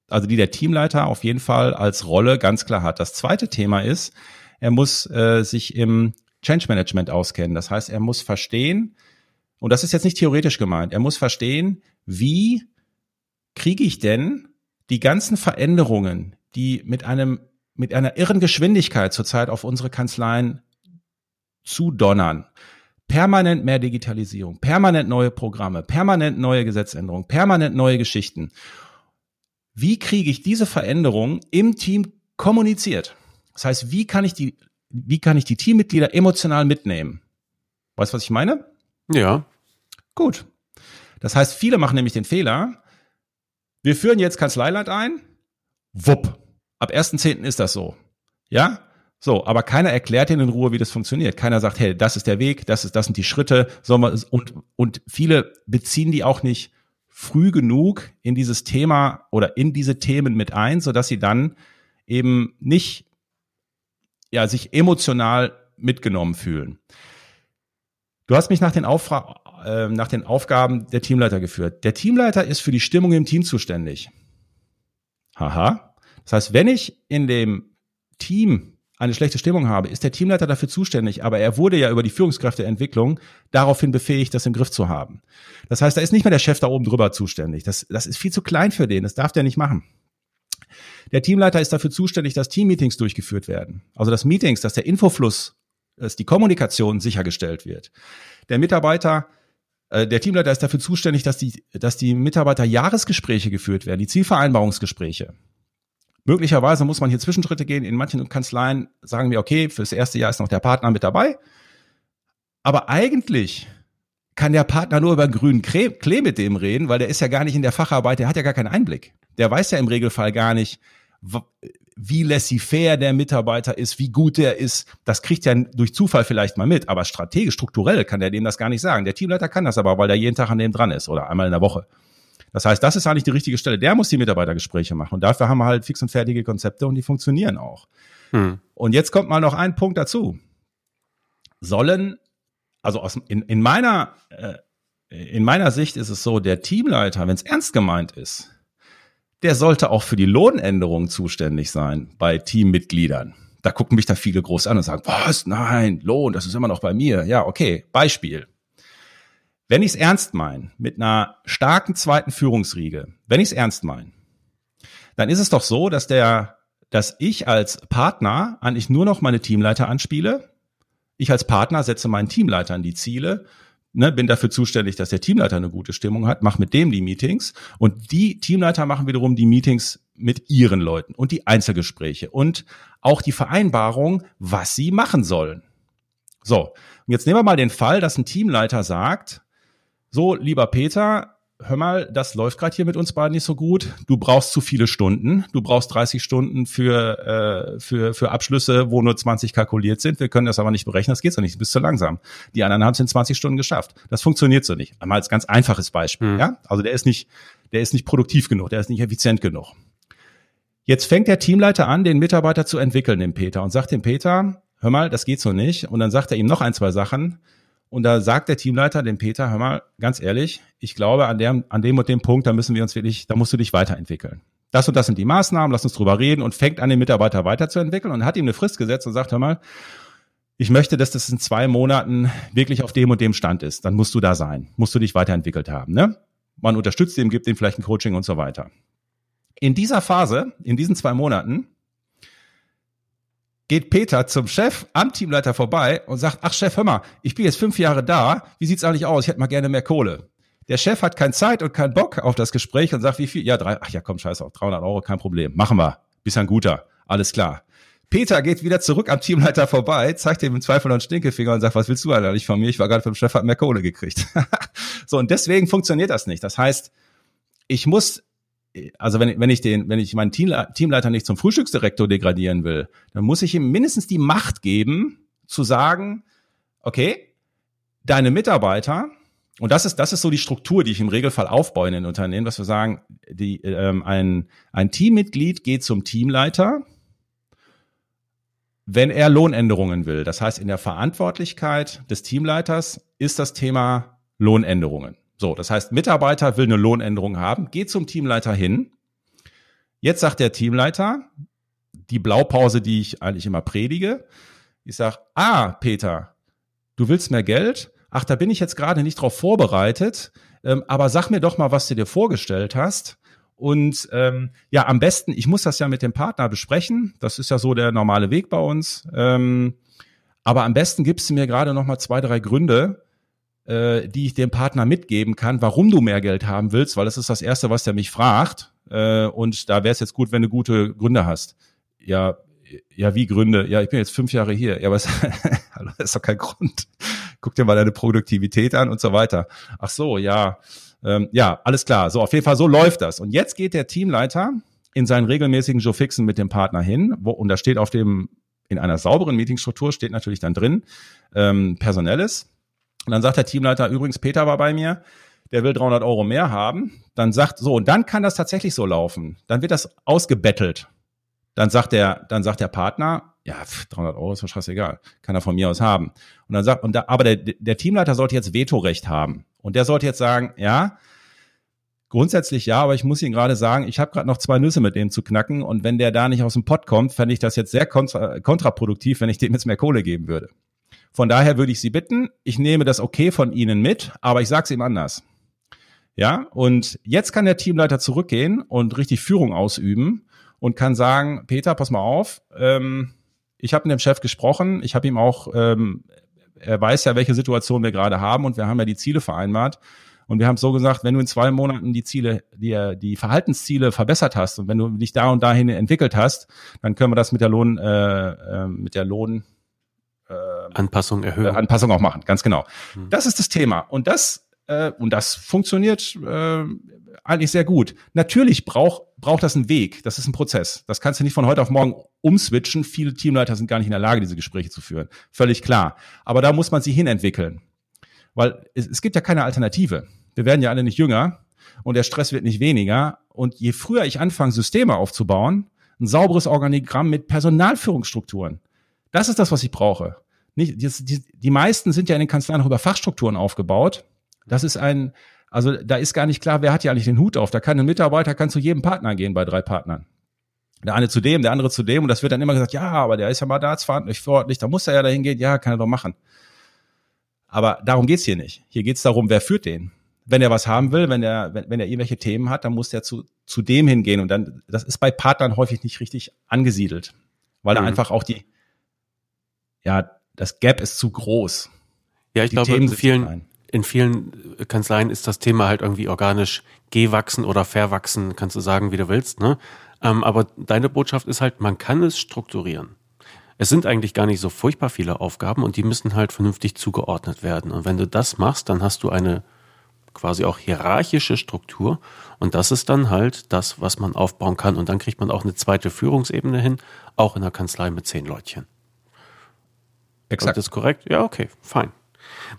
also die der Teamleiter auf jeden Fall als Rolle ganz klar hat. Das zweite Thema ist, er muss äh, sich im Change Management auskennen. Das heißt, er muss verstehen, und das ist jetzt nicht theoretisch gemeint, er muss verstehen, wie kriege ich denn die ganzen Veränderungen, die mit einem, mit einer irren Geschwindigkeit zurzeit auf unsere Kanzleien zudonnern. Permanent mehr Digitalisierung, permanent neue Programme, permanent neue Gesetzänderungen, permanent neue Geschichten. Wie kriege ich diese Veränderung im Team kommuniziert? Das heißt, wie kann ich die, wie kann ich die Teammitglieder emotional mitnehmen? Weißt du, was ich meine? Ja. Gut. Das heißt, viele machen nämlich den Fehler, wir führen jetzt Kanzleiland ein, wupp. Ab 1.10. ist das so. Ja? So, aber keiner erklärt ihnen in Ruhe, wie das funktioniert. Keiner sagt, hey, das ist der Weg, das ist, das sind die Schritte, und, und viele beziehen die auch nicht früh genug in dieses Thema oder in diese Themen mit ein, so dass sie dann eben nicht, ja, sich emotional mitgenommen fühlen. Du hast mich nach den, Auffra äh, nach den Aufgaben der Teamleiter geführt. Der Teamleiter ist für die Stimmung im Team zuständig. Haha. Das heißt, wenn ich in dem Team eine schlechte Stimmung habe, ist der Teamleiter dafür zuständig, aber er wurde ja über die Führungskräfteentwicklung daraufhin befähigt, das im Griff zu haben. Das heißt, da ist nicht mehr der Chef da oben drüber zuständig. Das, das ist viel zu klein für den, das darf der nicht machen. Der Teamleiter ist dafür zuständig, dass Teammeetings durchgeführt werden. Also dass Meetings, dass der Infofluss, dass die Kommunikation sichergestellt wird. Der Mitarbeiter, äh, der Teamleiter ist dafür zuständig, dass die, dass die Mitarbeiter Jahresgespräche geführt werden, die Zielvereinbarungsgespräche. Möglicherweise muss man hier Zwischenschritte gehen. In manchen Kanzleien sagen wir, okay, fürs erste Jahr ist noch der Partner mit dabei. Aber eigentlich kann der Partner nur über grünen Klee mit dem reden, weil der ist ja gar nicht in der Facharbeit, der hat ja gar keinen Einblick. Der weiß ja im Regelfall gar nicht, wie laissez-faire der Mitarbeiter ist, wie gut der ist. Das kriegt er durch Zufall vielleicht mal mit, aber strategisch, strukturell kann der dem das gar nicht sagen. Der Teamleiter kann das aber, weil der jeden Tag an dem dran ist oder einmal in der Woche. Das heißt, das ist eigentlich die richtige Stelle. Der muss die Mitarbeitergespräche machen. Und dafür haben wir halt fix und fertige Konzepte und die funktionieren auch. Hm. Und jetzt kommt mal noch ein Punkt dazu. Sollen, also aus, in, in meiner, äh, in meiner Sicht ist es so, der Teamleiter, wenn es ernst gemeint ist, der sollte auch für die Lohnänderung zuständig sein bei Teammitgliedern. Da gucken mich da viele groß an und sagen, was? Nein, Lohn, das ist immer noch bei mir. Ja, okay. Beispiel. Wenn ich es ernst meine, mit einer starken zweiten Führungsriege, wenn ich es ernst meine, dann ist es doch so, dass der, dass ich als Partner eigentlich nur noch meine Teamleiter anspiele. Ich als Partner setze meinen Teamleitern die Ziele, ne, bin dafür zuständig, dass der Teamleiter eine gute Stimmung hat, mache mit dem die Meetings und die Teamleiter machen wiederum die Meetings mit ihren Leuten und die Einzelgespräche und auch die Vereinbarung, was sie machen sollen. So, und jetzt nehmen wir mal den Fall, dass ein Teamleiter sagt, so, lieber Peter, hör mal, das läuft gerade hier mit uns beiden nicht so gut. Du brauchst zu viele Stunden. Du brauchst 30 Stunden für, äh, für, für Abschlüsse, wo nur 20 kalkuliert sind. Wir können das aber nicht berechnen. Das geht so nicht. Du bist zu langsam. Die anderen haben es in 20 Stunden geschafft. Das funktioniert so nicht. Einmal als ganz einfaches Beispiel. Mhm. Ja, also der ist nicht, der ist nicht produktiv genug. Der ist nicht effizient genug. Jetzt fängt der Teamleiter an, den Mitarbeiter zu entwickeln, den Peter, und sagt dem Peter, hör mal, das geht so nicht. Und dann sagt er ihm noch ein, zwei Sachen und da sagt der Teamleiter dem Peter, hör mal, ganz ehrlich, ich glaube, an dem, an dem und dem Punkt, da müssen wir uns wirklich, da musst du dich weiterentwickeln. Das und das sind die Maßnahmen, lass uns drüber reden und fängt an, den Mitarbeiter weiterzuentwickeln und hat ihm eine Frist gesetzt und sagt, hör mal, ich möchte, dass das in zwei Monaten wirklich auf dem und dem Stand ist. Dann musst du da sein, musst du dich weiterentwickelt haben. Ne? Man unterstützt ihn, gibt ihm vielleicht ein Coaching und so weiter. In dieser Phase, in diesen zwei Monaten, geht Peter zum Chef am Teamleiter vorbei und sagt, ach Chef, hör mal, ich bin jetzt fünf Jahre da, wie sieht's eigentlich aus? Ich hätte mal gerne mehr Kohle. Der Chef hat keine Zeit und keinen Bock auf das Gespräch und sagt, wie viel? Ja, drei, ach ja, komm, scheiß auf, 300 Euro, kein Problem. Machen wir. Bist ein guter. Alles klar. Peter geht wieder zurück am Teamleiter vorbei, zeigt ihm im Zweifel einen Stinkefinger und sagt, was willst du eigentlich von mir? Ich war gerade vom Chef, hat mehr Kohle gekriegt. so, und deswegen funktioniert das nicht. Das heißt, ich muss also wenn, wenn ich den, wenn ich meinen Teamleiter nicht zum Frühstücksdirektor degradieren will, dann muss ich ihm mindestens die Macht geben, zu sagen, okay, deine Mitarbeiter, und das ist, das ist so die Struktur, die ich im Regelfall aufbaue in den Unternehmen, dass wir sagen, die, ähm, ein, ein Teammitglied geht zum Teamleiter, wenn er Lohnänderungen will. Das heißt, in der Verantwortlichkeit des Teamleiters ist das Thema Lohnänderungen. So, das heißt, Mitarbeiter will eine Lohnänderung haben, geht zum Teamleiter hin. Jetzt sagt der Teamleiter, die Blaupause, die ich eigentlich immer predige, ich sage, ah, Peter, du willst mehr Geld? Ach, da bin ich jetzt gerade nicht drauf vorbereitet, ähm, aber sag mir doch mal, was du dir vorgestellt hast. Und ähm, ja, am besten, ich muss das ja mit dem Partner besprechen. Das ist ja so der normale Weg bei uns. Ähm, aber am besten gibst du mir gerade noch mal zwei, drei Gründe, äh, die ich dem Partner mitgeben kann, warum du mehr Geld haben willst, weil das ist das Erste, was der mich fragt. Äh, und da wäre es jetzt gut, wenn du gute Gründe hast. Ja, ja, wie Gründe? Ja, ich bin jetzt fünf Jahre hier. Ja, aber es, das ist doch kein Grund. guck dir mal deine Produktivität an und so weiter. Ach so, ja, ähm, ja, alles klar. So, auf jeden Fall, so läuft das. Und jetzt geht der Teamleiter in seinen regelmäßigen Joe Fixen mit dem Partner hin, wo, und da steht auf dem, in einer sauberen Meetingstruktur steht natürlich dann drin, ähm, personelles. Und dann sagt der Teamleiter, übrigens, Peter war bei mir, der will 300 Euro mehr haben. Dann sagt, so, und dann kann das tatsächlich so laufen. Dann wird das ausgebettelt. Dann sagt der, dann sagt der Partner, ja, 300 Euro ist doch scheißegal, kann er von mir aus haben. Und dann sagt, und da, aber der, der Teamleiter sollte jetzt Vetorecht haben. Und der sollte jetzt sagen, ja, grundsätzlich ja, aber ich muss Ihnen gerade sagen, ich habe gerade noch zwei Nüsse mit dem zu knacken und wenn der da nicht aus dem Pott kommt, fände ich das jetzt sehr kontra, kontraproduktiv, wenn ich dem jetzt mehr Kohle geben würde. Von daher würde ich Sie bitten, ich nehme das okay von Ihnen mit, aber ich sage es ihm anders. Ja, und jetzt kann der Teamleiter zurückgehen und richtig Führung ausüben und kann sagen, Peter, pass mal auf, ähm, ich habe mit dem Chef gesprochen, ich habe ihm auch, ähm, er weiß ja, welche Situation wir gerade haben und wir haben ja die Ziele vereinbart. Und wir haben so gesagt, wenn du in zwei Monaten die Ziele, die, die Verhaltensziele verbessert hast und wenn du dich da und dahin entwickelt hast, dann können wir das mit der Lohn, äh, äh, mit der Lohn Anpassung erhöhen. Äh, Anpassung auch machen, ganz genau. Hm. Das ist das Thema. Und das äh, und das funktioniert äh, eigentlich sehr gut. Natürlich braucht braucht das einen Weg. Das ist ein Prozess. Das kannst du nicht von heute auf morgen umswitchen. Viele Teamleiter sind gar nicht in der Lage, diese Gespräche zu führen. Völlig klar. Aber da muss man sie hinentwickeln. Weil es, es gibt ja keine Alternative. Wir werden ja alle nicht jünger und der Stress wird nicht weniger. Und je früher ich anfange, Systeme aufzubauen, ein sauberes Organigramm mit Personalführungsstrukturen, das ist das, was ich brauche. Nicht, die, die, die meisten sind ja in den Kanzleien auch über Fachstrukturen aufgebaut das ist ein, also da ist gar nicht klar, wer hat ja eigentlich den Hut auf. Da kann ein Mitarbeiter, kann zu jedem Partner gehen bei drei Partnern. Der eine zu dem, der andere zu dem und das wird dann immer gesagt, ja, aber der ist ja mal da muss er ja dahin gehen, ja, kann er doch machen. Aber darum geht's hier nicht. Hier geht's darum, wer führt den. Wenn er was haben will, wenn er, wenn, wenn er irgendwelche Themen hat, dann muss er zu, zu dem hingehen. Und dann, das ist bei Partnern häufig nicht richtig angesiedelt. Weil mhm. da einfach auch die, ja, das Gap ist zu groß. Ja, ich die glaube, Themen in vielen, in vielen Kanzleien ist das Thema halt irgendwie organisch gewachsen oder verwachsen, kannst du sagen, wie du willst. Ne? Ähm, aber deine Botschaft ist halt, man kann es strukturieren. Es sind eigentlich gar nicht so furchtbar viele Aufgaben und die müssen halt vernünftig zugeordnet werden. Und wenn du das machst, dann hast du eine quasi auch hierarchische Struktur und das ist dann halt das, was man aufbauen kann. Und dann kriegt man auch eine zweite Führungsebene hin, auch in der Kanzlei mit zehn Leutchen. Exakt. Ist das korrekt? Ja, okay, fein.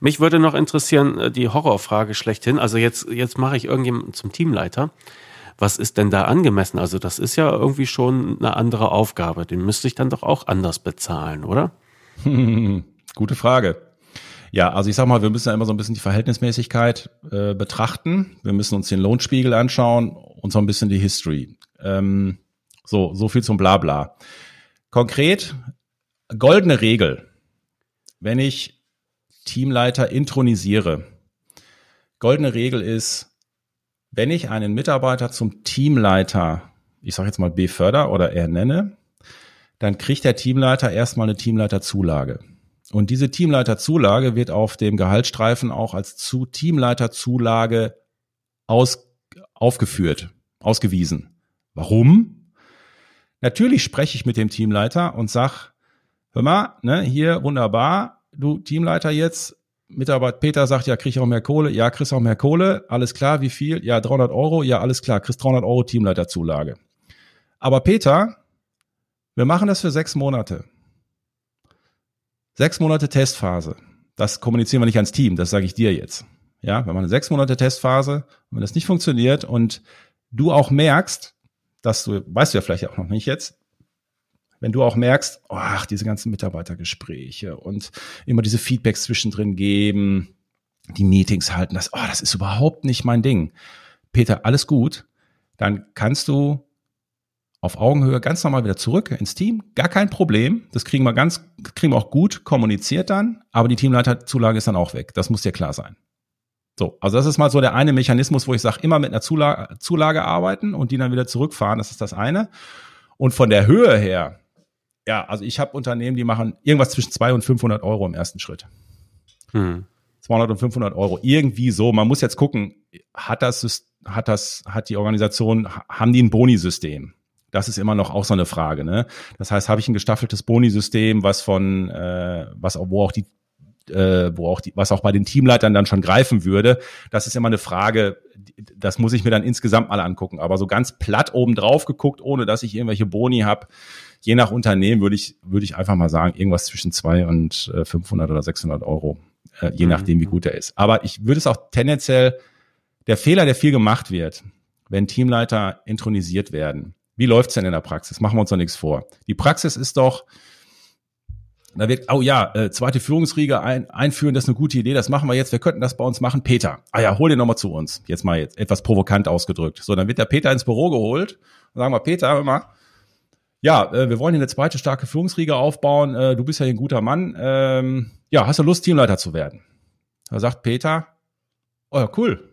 Mich würde noch interessieren, äh, die Horrorfrage schlechthin. Also jetzt, jetzt mache ich irgendjemanden zum Teamleiter. Was ist denn da angemessen? Also das ist ja irgendwie schon eine andere Aufgabe. Den müsste ich dann doch auch anders bezahlen, oder? Gute Frage. Ja, also ich sag mal, wir müssen ja immer so ein bisschen die Verhältnismäßigkeit äh, betrachten. Wir müssen uns den Lohnspiegel anschauen und so ein bisschen die History. Ähm, so, so viel zum Blabla. Konkret, goldene Regel. Wenn ich Teamleiter intronisiere. Goldene Regel ist, wenn ich einen Mitarbeiter zum Teamleiter, ich sage jetzt mal beförder oder ernenne, dann kriegt der Teamleiter erstmal eine Teamleiterzulage. Und diese Teamleiterzulage wird auf dem Gehaltsstreifen auch als zu Teamleiterzulage aus, aufgeführt, ausgewiesen. Warum? Natürlich spreche ich mit dem Teamleiter und sag, hör mal, ne, hier wunderbar, du Teamleiter jetzt, Mitarbeiter Peter sagt, ja, krieg ich auch mehr Kohle, ja, kriegst auch mehr Kohle, alles klar, wie viel? Ja, 300 Euro, ja, alles klar, kriegst 300 Euro Teamleiterzulage. Aber Peter, wir machen das für sechs Monate. Sechs Monate Testphase. Das kommunizieren wir nicht ans Team, das sage ich dir jetzt. Ja, wir machen eine sechs Monate Testphase. Wenn das nicht funktioniert und du auch merkst, dass du, weißt du ja vielleicht auch noch nicht jetzt, wenn du auch merkst, oh, ach, diese ganzen Mitarbeitergespräche und immer diese Feedbacks zwischendrin geben, die Meetings halten, das, oh, das ist überhaupt nicht mein Ding. Peter, alles gut. Dann kannst du auf Augenhöhe ganz normal wieder zurück ins Team. Gar kein Problem. Das kriegen wir ganz, kriegen wir auch gut kommuniziert dann. Aber die Teamleiterzulage ist dann auch weg. Das muss dir klar sein. So, also das ist mal so der eine Mechanismus, wo ich sage, immer mit einer Zulage, Zulage arbeiten und die dann wieder zurückfahren. Das ist das eine. Und von der Höhe her ja, also ich habe Unternehmen, die machen irgendwas zwischen 200 und 500 Euro im ersten Schritt. Hm. 200 und 500 Euro. Irgendwie so. Man muss jetzt gucken, hat das, hat das, hat die Organisation, haben die ein Boni-System? Das ist immer noch auch so eine Frage. Ne? Das heißt, habe ich ein gestaffeltes Boni-System, was von, äh, was wo auch die äh, wo auch die, was auch bei den Teamleitern dann schon greifen würde. Das ist immer eine Frage, das muss ich mir dann insgesamt mal angucken. Aber so ganz platt oben drauf geguckt, ohne dass ich irgendwelche Boni habe, je nach Unternehmen würde ich, würde ich einfach mal sagen, irgendwas zwischen zwei und äh, 500 oder 600 Euro, äh, je mhm. nachdem, wie gut er ist. Aber ich würde es auch tendenziell, der Fehler, der viel gemacht wird, wenn Teamleiter intronisiert werden. Wie läuft's denn in der Praxis? Machen wir uns doch nichts vor. Die Praxis ist doch, da wird, oh ja, äh, zweite Führungsriege ein, einführen, das ist eine gute Idee, das machen wir jetzt, wir könnten das bei uns machen. Peter, ah ja, hol den nochmal zu uns. Jetzt mal jetzt etwas provokant ausgedrückt. So, dann wird der Peter ins Büro geholt und sagen wir, Peter, hör mal, ja, äh, wir wollen hier eine zweite starke Führungsriege aufbauen. Äh, du bist ja ein guter Mann. Ähm, ja, hast du Lust, Teamleiter zu werden? Da sagt Peter, oh ja, cool.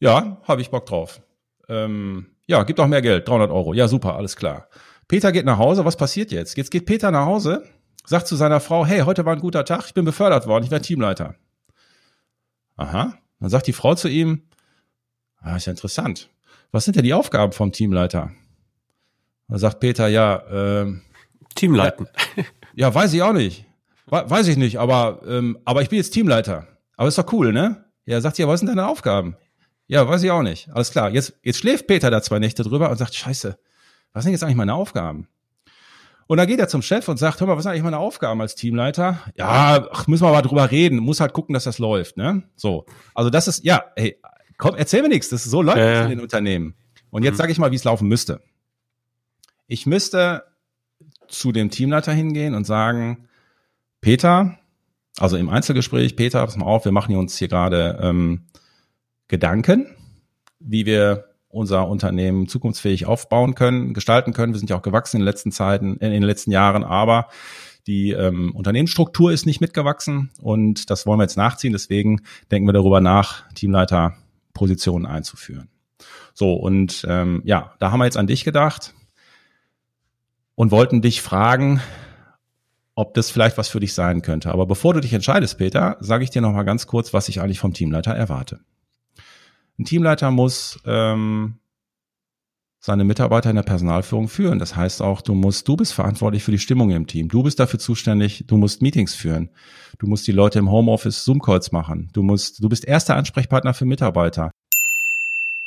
Ja, habe ich Bock drauf. Ähm, ja, gib doch mehr Geld, 300 Euro. Ja, super, alles klar. Peter geht nach Hause. Was passiert jetzt? Jetzt geht Peter nach Hause, sagt zu seiner Frau, hey, heute war ein guter Tag, ich bin befördert worden, ich werde Teamleiter. Aha. Dann sagt die Frau zu ihm, ah, ist ja interessant. Was sind denn die Aufgaben vom Teamleiter? Da sagt Peter, ja, ähm, Teamleiten. Ja, ja, weiß ich auch nicht. Weiß ich nicht, aber, ähm, aber ich bin jetzt Teamleiter. Aber ist doch cool, ne? Ja, sagt sie, ja, was sind deine Aufgaben? Ja, weiß ich auch nicht. Alles klar. Jetzt, jetzt schläft Peter da zwei Nächte drüber und sagt, scheiße, was sind jetzt eigentlich meine Aufgaben? Und dann geht er zum Chef und sagt, hör mal, was sind eigentlich meine Aufgaben als Teamleiter? Ja, ach, müssen wir mal drüber reden. Muss halt gucken, dass das läuft, ne? So. Also das ist, ja, hey, komm, erzähl mir nichts. Das ist so läuft äh. in den Unternehmen. Und jetzt mhm. sage ich mal, wie es laufen müsste. Ich müsste zu dem Teamleiter hingehen und sagen, Peter, also im Einzelgespräch, Peter, pass mal auf, wir machen uns hier gerade ähm, Gedanken, wie wir unser Unternehmen zukunftsfähig aufbauen können, gestalten können. Wir sind ja auch gewachsen in den letzten Zeiten, in den letzten Jahren, aber die ähm, Unternehmensstruktur ist nicht mitgewachsen und das wollen wir jetzt nachziehen. Deswegen denken wir darüber nach, Teamleiterpositionen einzuführen. So, und ähm, ja, da haben wir jetzt an dich gedacht und wollten dich fragen, ob das vielleicht was für dich sein könnte. Aber bevor du dich entscheidest, Peter, sage ich dir noch mal ganz kurz, was ich eigentlich vom Teamleiter erwarte. Ein Teamleiter muss ähm, seine Mitarbeiter in der Personalführung führen. Das heißt auch, du musst, du bist verantwortlich für die Stimmung im Team. Du bist dafür zuständig, du musst Meetings führen. Du musst die Leute im Homeoffice Zoom-Calls machen. Du musst, du bist erster Ansprechpartner für Mitarbeiter.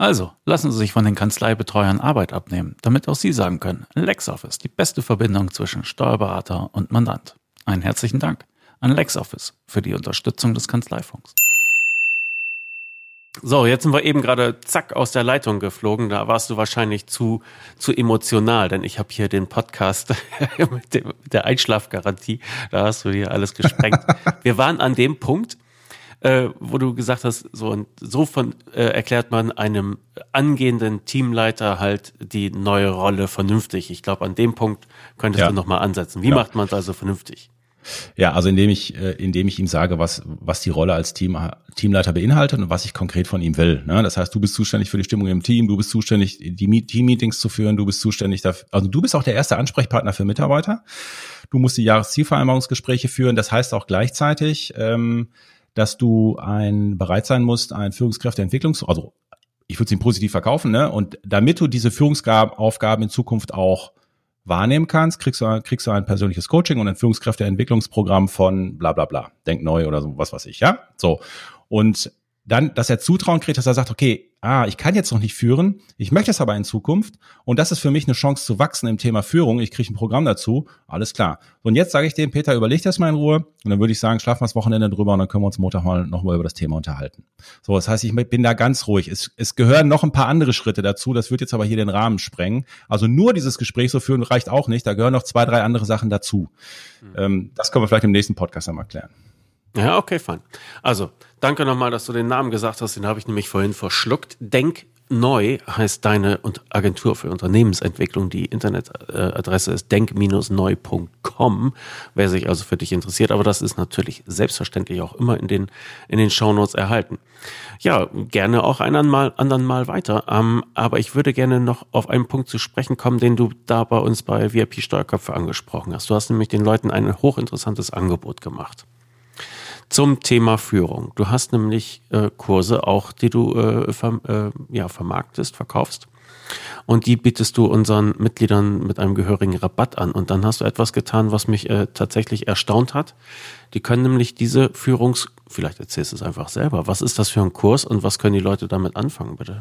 Also, lassen Sie sich von den Kanzleibetreuern Arbeit abnehmen, damit auch Sie sagen können, LexOffice, die beste Verbindung zwischen Steuerberater und Mandant. Einen herzlichen Dank an LexOffice für die Unterstützung des Kanzleifunks. So, jetzt sind wir eben gerade zack aus der Leitung geflogen. Da warst du wahrscheinlich zu, zu emotional, denn ich habe hier den Podcast mit, dem, mit der Einschlafgarantie. Da hast du hier alles gesprengt. wir waren an dem Punkt, äh, wo du gesagt hast, so und so von äh, erklärt man einem angehenden Teamleiter halt die neue Rolle vernünftig. Ich glaube, an dem Punkt könntest ja. du nochmal ansetzen. Wie ja. macht man es also vernünftig? Ja, also indem ich, äh, indem ich ihm sage, was, was die Rolle als Team, Teamleiter beinhaltet und was ich konkret von ihm will. Ne? Das heißt, du bist zuständig für die Stimmung im Team, du bist zuständig, die Team-Meetings zu führen, du bist zuständig dafür, also du bist auch der erste Ansprechpartner für Mitarbeiter. Du musst die Jahreszielvereinbarungsgespräche führen. Das heißt auch gleichzeitig, ähm, dass du ein bereit sein musst, ein Führungskräfteentwicklungs, also ich würde es ihm positiv verkaufen, ne? Und damit du diese Führungsaufgaben in Zukunft auch wahrnehmen kannst, kriegst du, kriegst du ein persönliches Coaching und ein Führungskräfteentwicklungsprogramm von bla bla bla, denk neu oder so, was weiß ich, ja? So. Und dann, dass er Zutrauen kriegt, dass er sagt, okay, ah, ich kann jetzt noch nicht führen, ich möchte es aber in Zukunft und das ist für mich eine Chance zu wachsen im Thema Führung, ich kriege ein Programm dazu, alles klar. Und jetzt sage ich dem, Peter, überleg das mal in Ruhe und dann würde ich sagen, schlafen wir das Wochenende drüber und dann können wir uns Montag mal nochmal über das Thema unterhalten. So, das heißt, ich bin da ganz ruhig. Es, es gehören noch ein paar andere Schritte dazu, das wird jetzt aber hier den Rahmen sprengen. Also nur dieses Gespräch so führen reicht auch nicht, da gehören noch zwei, drei andere Sachen dazu. Mhm. Das können wir vielleicht im nächsten Podcast einmal klären. Ja, okay, fein. Also, danke nochmal, dass du den Namen gesagt hast. Den habe ich nämlich vorhin verschluckt. Denk neu heißt deine Agentur für Unternehmensentwicklung. Die Internetadresse ist denk-neu.com, wer sich also für dich interessiert. Aber das ist natürlich selbstverständlich auch immer in den, in den Shownotes erhalten. Ja, gerne auch einen Mal, anderen Mal weiter. Ähm, aber ich würde gerne noch auf einen Punkt zu sprechen kommen, den du da bei uns bei VIP Steuerköpfe angesprochen hast. Du hast nämlich den Leuten ein hochinteressantes Angebot gemacht zum Thema Führung. Du hast nämlich äh, Kurse auch, die du äh, ver, äh, ja, vermarktest, verkaufst. Und die bietest du unseren Mitgliedern mit einem gehörigen Rabatt an. Und dann hast du etwas getan, was mich äh, tatsächlich erstaunt hat. Die können nämlich diese Führungs... Vielleicht erzählst du es einfach selber. Was ist das für ein Kurs und was können die Leute damit anfangen, bitte?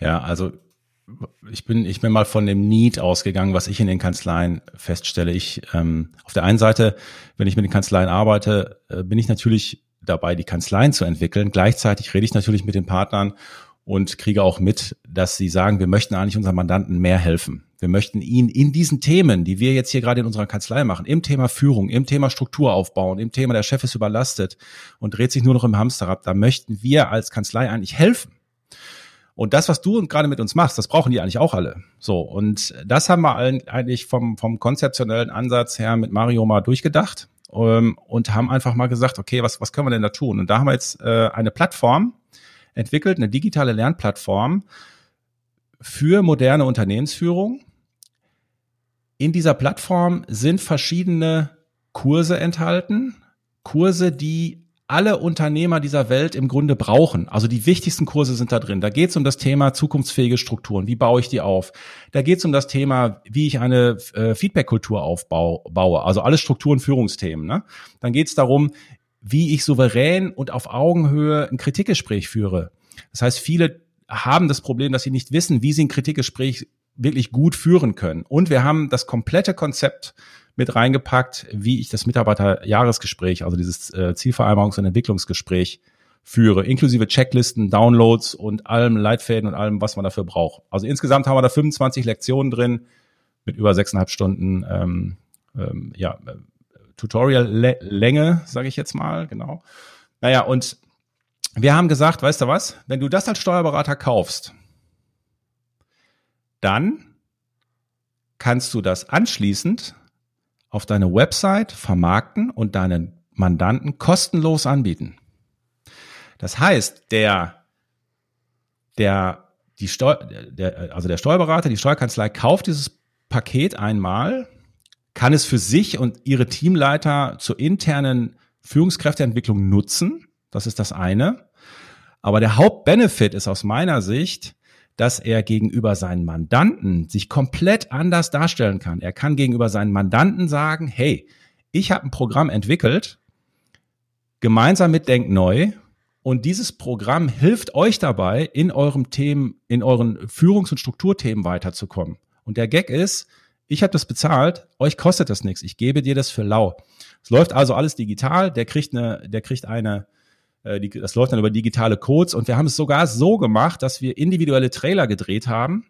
Ja, also ich bin, ich bin mal von dem Need ausgegangen, was ich in den Kanzleien feststelle. Ich, ähm, auf der einen Seite, wenn ich mit den Kanzleien arbeite, äh, bin ich natürlich dabei, die Kanzleien zu entwickeln. Gleichzeitig rede ich natürlich mit den Partnern und kriege auch mit, dass sie sagen, wir möchten eigentlich unseren Mandanten mehr helfen. Wir möchten ihnen in diesen Themen, die wir jetzt hier gerade in unserer Kanzlei machen, im Thema Führung, im Thema Struktur aufbauen, im Thema der Chef ist überlastet und dreht sich nur noch im Hamsterrad, da möchten wir als Kanzlei eigentlich helfen. Und das, was du gerade mit uns machst, das brauchen die eigentlich auch alle. So, und das haben wir eigentlich vom, vom konzeptionellen Ansatz her mit Mario mal durchgedacht ähm, und haben einfach mal gesagt, okay, was, was können wir denn da tun? Und da haben wir jetzt äh, eine Plattform entwickelt, eine digitale Lernplattform für moderne Unternehmensführung. In dieser Plattform sind verschiedene Kurse enthalten, Kurse, die alle Unternehmer dieser Welt im Grunde brauchen. Also die wichtigsten Kurse sind da drin. Da geht es um das Thema zukunftsfähige Strukturen. Wie baue ich die auf? Da geht es um das Thema, wie ich eine äh, Feedback-Kultur aufbaue. Also alle Strukturen, Führungsthemen. Ne? Dann geht es darum, wie ich souverän und auf Augenhöhe ein Kritikgespräch führe. Das heißt, viele haben das Problem, dass sie nicht wissen, wie sie ein Kritikgespräch wirklich gut führen können. Und wir haben das komplette Konzept mit reingepackt, wie ich das Mitarbeiterjahresgespräch, also dieses äh, Zielvereinbarungs- und Entwicklungsgespräch führe, inklusive Checklisten, Downloads und allem Leitfäden und allem, was man dafür braucht. Also insgesamt haben wir da 25 Lektionen drin mit über sechseinhalb Stunden ähm, ähm, ja, äh, Tutorial-Länge, sage ich jetzt mal, genau. Naja, und wir haben gesagt, weißt du was, wenn du das als Steuerberater kaufst, dann kannst du das anschließend auf deine Website vermarkten und deinen Mandanten kostenlos anbieten. Das heißt, der, der, die Steu der, also der Steuerberater, die Steuerkanzlei kauft dieses Paket einmal, kann es für sich und ihre Teamleiter zur internen Führungskräfteentwicklung nutzen. Das ist das eine. Aber der Hauptbenefit ist aus meiner Sicht, dass er gegenüber seinen Mandanten sich komplett anders darstellen kann. Er kann gegenüber seinen Mandanten sagen, hey, ich habe ein Programm entwickelt, gemeinsam mit Denk Neu, und dieses Programm hilft euch dabei, in eurem Themen, in euren Führungs- und Strukturthemen weiterzukommen. Und der Gag ist, ich habe das bezahlt, euch kostet das nichts, ich gebe dir das für lau. Es läuft also alles digital, der kriegt eine, der kriegt eine, äh, die, das läuft dann über digitale Codes und wir haben es sogar so gemacht, dass wir individuelle Trailer gedreht haben.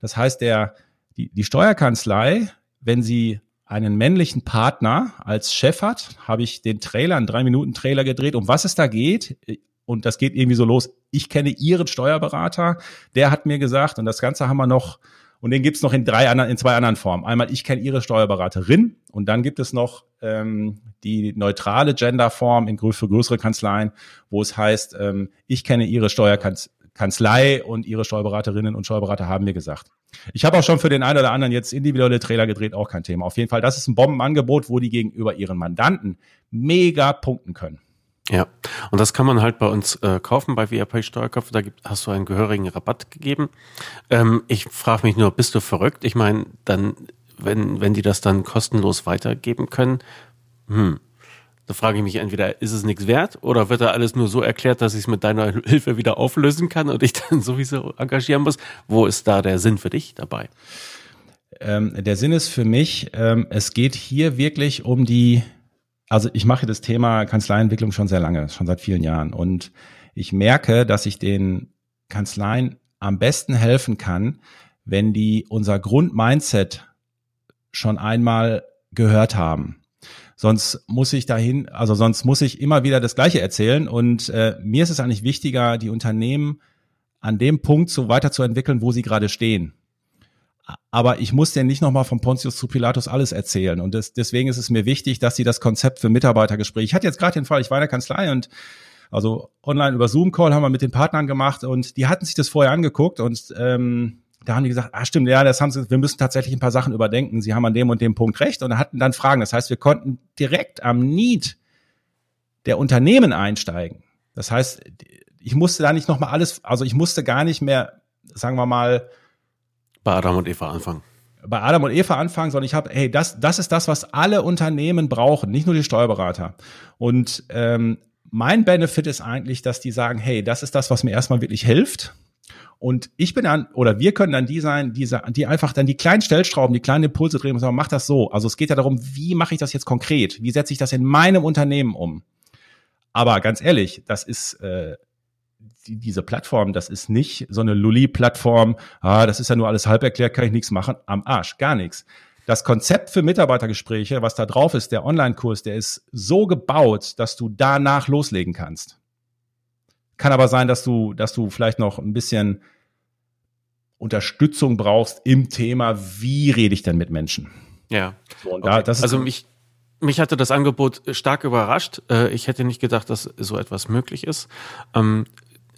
Das heißt, der, die, die Steuerkanzlei, wenn sie einen männlichen Partner als Chef hat, habe ich den Trailer, einen drei Minuten Trailer gedreht, um was es da geht. Und das geht irgendwie so los. Ich kenne Ihren Steuerberater, der hat mir gesagt, und das Ganze haben wir noch, und den gibt's noch in drei anderen, in zwei anderen Formen. Einmal, ich kenne Ihre Steuerberaterin und dann gibt es noch ähm, die neutrale Genderform in, für größere Kanzleien, wo es heißt, ähm, ich kenne Ihre Steuerkanzlei und Ihre Steuerberaterinnen und Steuerberater haben mir gesagt. Ich habe auch schon für den einen oder anderen jetzt individuelle Trailer gedreht, auch kein Thema. Auf jeden Fall, das ist ein Bombenangebot, wo die gegenüber ihren Mandanten mega punkten können. Ja, und das kann man halt bei uns äh, kaufen bei VRP Steuerkopf. Da gibt, hast du einen gehörigen Rabatt gegeben. Ähm, ich frage mich nur, bist du verrückt? Ich meine, dann, wenn, wenn die das dann kostenlos weitergeben können, hm, da frage ich mich entweder, ist es nichts wert oder wird da alles nur so erklärt, dass ich es mit deiner Hilfe wieder auflösen kann und ich dann sowieso engagieren muss? Wo ist da der Sinn für dich dabei? Ähm, der Sinn ist für mich, ähm, es geht hier wirklich um die, also ich mache das Thema Kanzleientwicklung schon sehr lange, schon seit vielen Jahren und ich merke, dass ich den Kanzleien am besten helfen kann, wenn die unser Grundmindset schon einmal gehört haben. Sonst muss ich dahin, also sonst muss ich immer wieder das Gleiche erzählen. Und äh, mir ist es eigentlich wichtiger, die Unternehmen an dem Punkt so weiterzuentwickeln, wo sie gerade stehen. Aber ich muss denen nicht nochmal von Pontius zu Pilatus alles erzählen. Und das, deswegen ist es mir wichtig, dass sie das Konzept für Mitarbeitergespräche. Ich hatte jetzt gerade den Fall, ich war in der Kanzlei und also online über Zoom-Call haben wir mit den Partnern gemacht und die hatten sich das vorher angeguckt und ähm, da haben die gesagt, ah stimmt, ja, das haben sie, wir müssen tatsächlich ein paar Sachen überdenken. Sie haben an dem und dem Punkt recht und hatten dann Fragen. Das heißt, wir konnten direkt am Need der Unternehmen einsteigen. Das heißt, ich musste da nicht nochmal alles, also ich musste gar nicht mehr, sagen wir mal, bei Adam und Eva anfangen. Bei Adam und Eva anfangen, sondern ich habe, hey, das, das ist das, was alle Unternehmen brauchen, nicht nur die Steuerberater. Und ähm, mein Benefit ist eigentlich, dass die sagen, hey, das ist das, was mir erstmal wirklich hilft und ich bin dann, oder wir können dann die sein, die, die einfach dann die kleinen Stellschrauben, die kleinen Impulse drehen und sagen, mach das so. Also es geht ja darum, wie mache ich das jetzt konkret? Wie setze ich das in meinem Unternehmen um? Aber ganz ehrlich, das ist äh, die, diese Plattform, das ist nicht so eine Lulli-Plattform, ah, das ist ja nur alles halb erklärt, kann ich nichts machen, am Arsch, gar nichts. Das Konzept für Mitarbeitergespräche, was da drauf ist, der Online-Kurs, der ist so gebaut, dass du danach loslegen kannst. Kann aber sein, dass du, dass du vielleicht noch ein bisschen Unterstützung brauchst im Thema, wie rede ich denn mit Menschen? Ja. So, okay. da, also mich, mich hatte das Angebot stark überrascht. Äh, ich hätte nicht gedacht, dass so etwas möglich ist.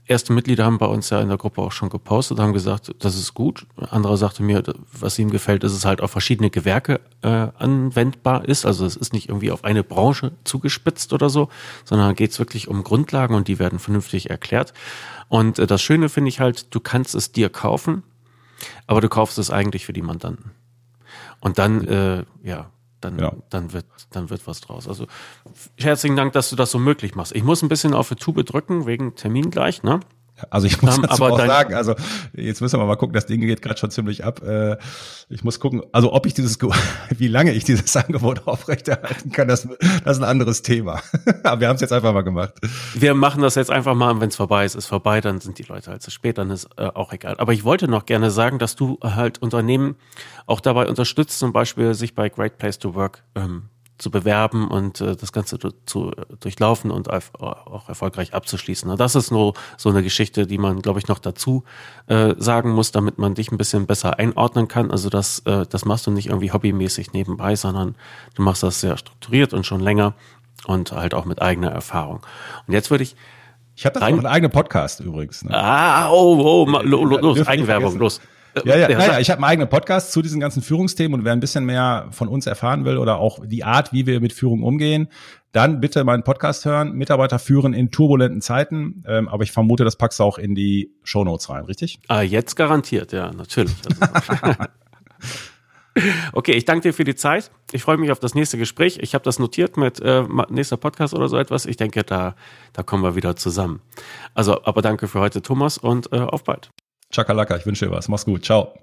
Erste Mitglieder haben bei uns ja in der Gruppe auch schon gepostet, haben gesagt, das ist gut. Andere sagte mir, was ihm gefällt, ist es halt auf verschiedene Gewerke äh, anwendbar ist. Also es ist nicht irgendwie auf eine Branche zugespitzt oder so, sondern geht es wirklich um Grundlagen und die werden vernünftig erklärt. Und äh, das Schöne finde ich halt, du kannst es dir kaufen, aber du kaufst es eigentlich für die Mandanten. Und dann, äh, ja, dann, genau. dann, wird, dann wird was draus. Also herzlichen Dank, dass du das so möglich machst. Ich muss ein bisschen auf die Tube drücken, wegen Termin gleich, ne? Also ich muss dazu aber auch sagen, also jetzt müssen wir mal gucken, das Ding geht gerade schon ziemlich ab. Äh, ich muss gucken, also ob ich dieses, wie lange ich dieses Angebot aufrechterhalten kann, das, das ist ein anderes Thema. Aber wir haben es jetzt einfach mal gemacht. Wir machen das jetzt einfach mal, wenn es vorbei ist, ist vorbei, dann sind die Leute halt zu spät, dann ist äh, auch egal. Aber ich wollte noch gerne sagen, dass du halt Unternehmen auch dabei unterstützt, zum Beispiel sich bei Great Place to Work ähm, zu bewerben und äh, das Ganze zu, durchlaufen und auch erfolgreich abzuschließen. Das ist nur so eine Geschichte, die man, glaube ich, noch dazu äh, sagen muss, damit man dich ein bisschen besser einordnen kann. Also das, äh, das machst du nicht irgendwie hobbymäßig nebenbei, sondern du machst das sehr strukturiert und schon länger und halt auch mit eigener Erfahrung. Und jetzt würde ich ich habe da einen eigenen Podcast übrigens. Ne? Ah, oh, oh, los, los Eigenwerbung, los. Ja, ja, naja, ich habe einen eigenen Podcast zu diesen ganzen Führungsthemen und wer ein bisschen mehr von uns erfahren will oder auch die Art, wie wir mit Führung umgehen, dann bitte meinen Podcast hören. Mitarbeiter führen in turbulenten Zeiten. Ähm, aber ich vermute, das packst du auch in die Show Notes rein, richtig? Ah, jetzt garantiert, ja, natürlich. Okay, ich danke dir für die Zeit. Ich freue mich auf das nächste Gespräch. Ich habe das notiert mit äh, nächster Podcast oder so etwas. Ich denke, da, da kommen wir wieder zusammen. Also, aber danke für heute, Thomas, und äh, auf bald. Chakalaka, ich wünsche dir was. Mach's gut. Ciao.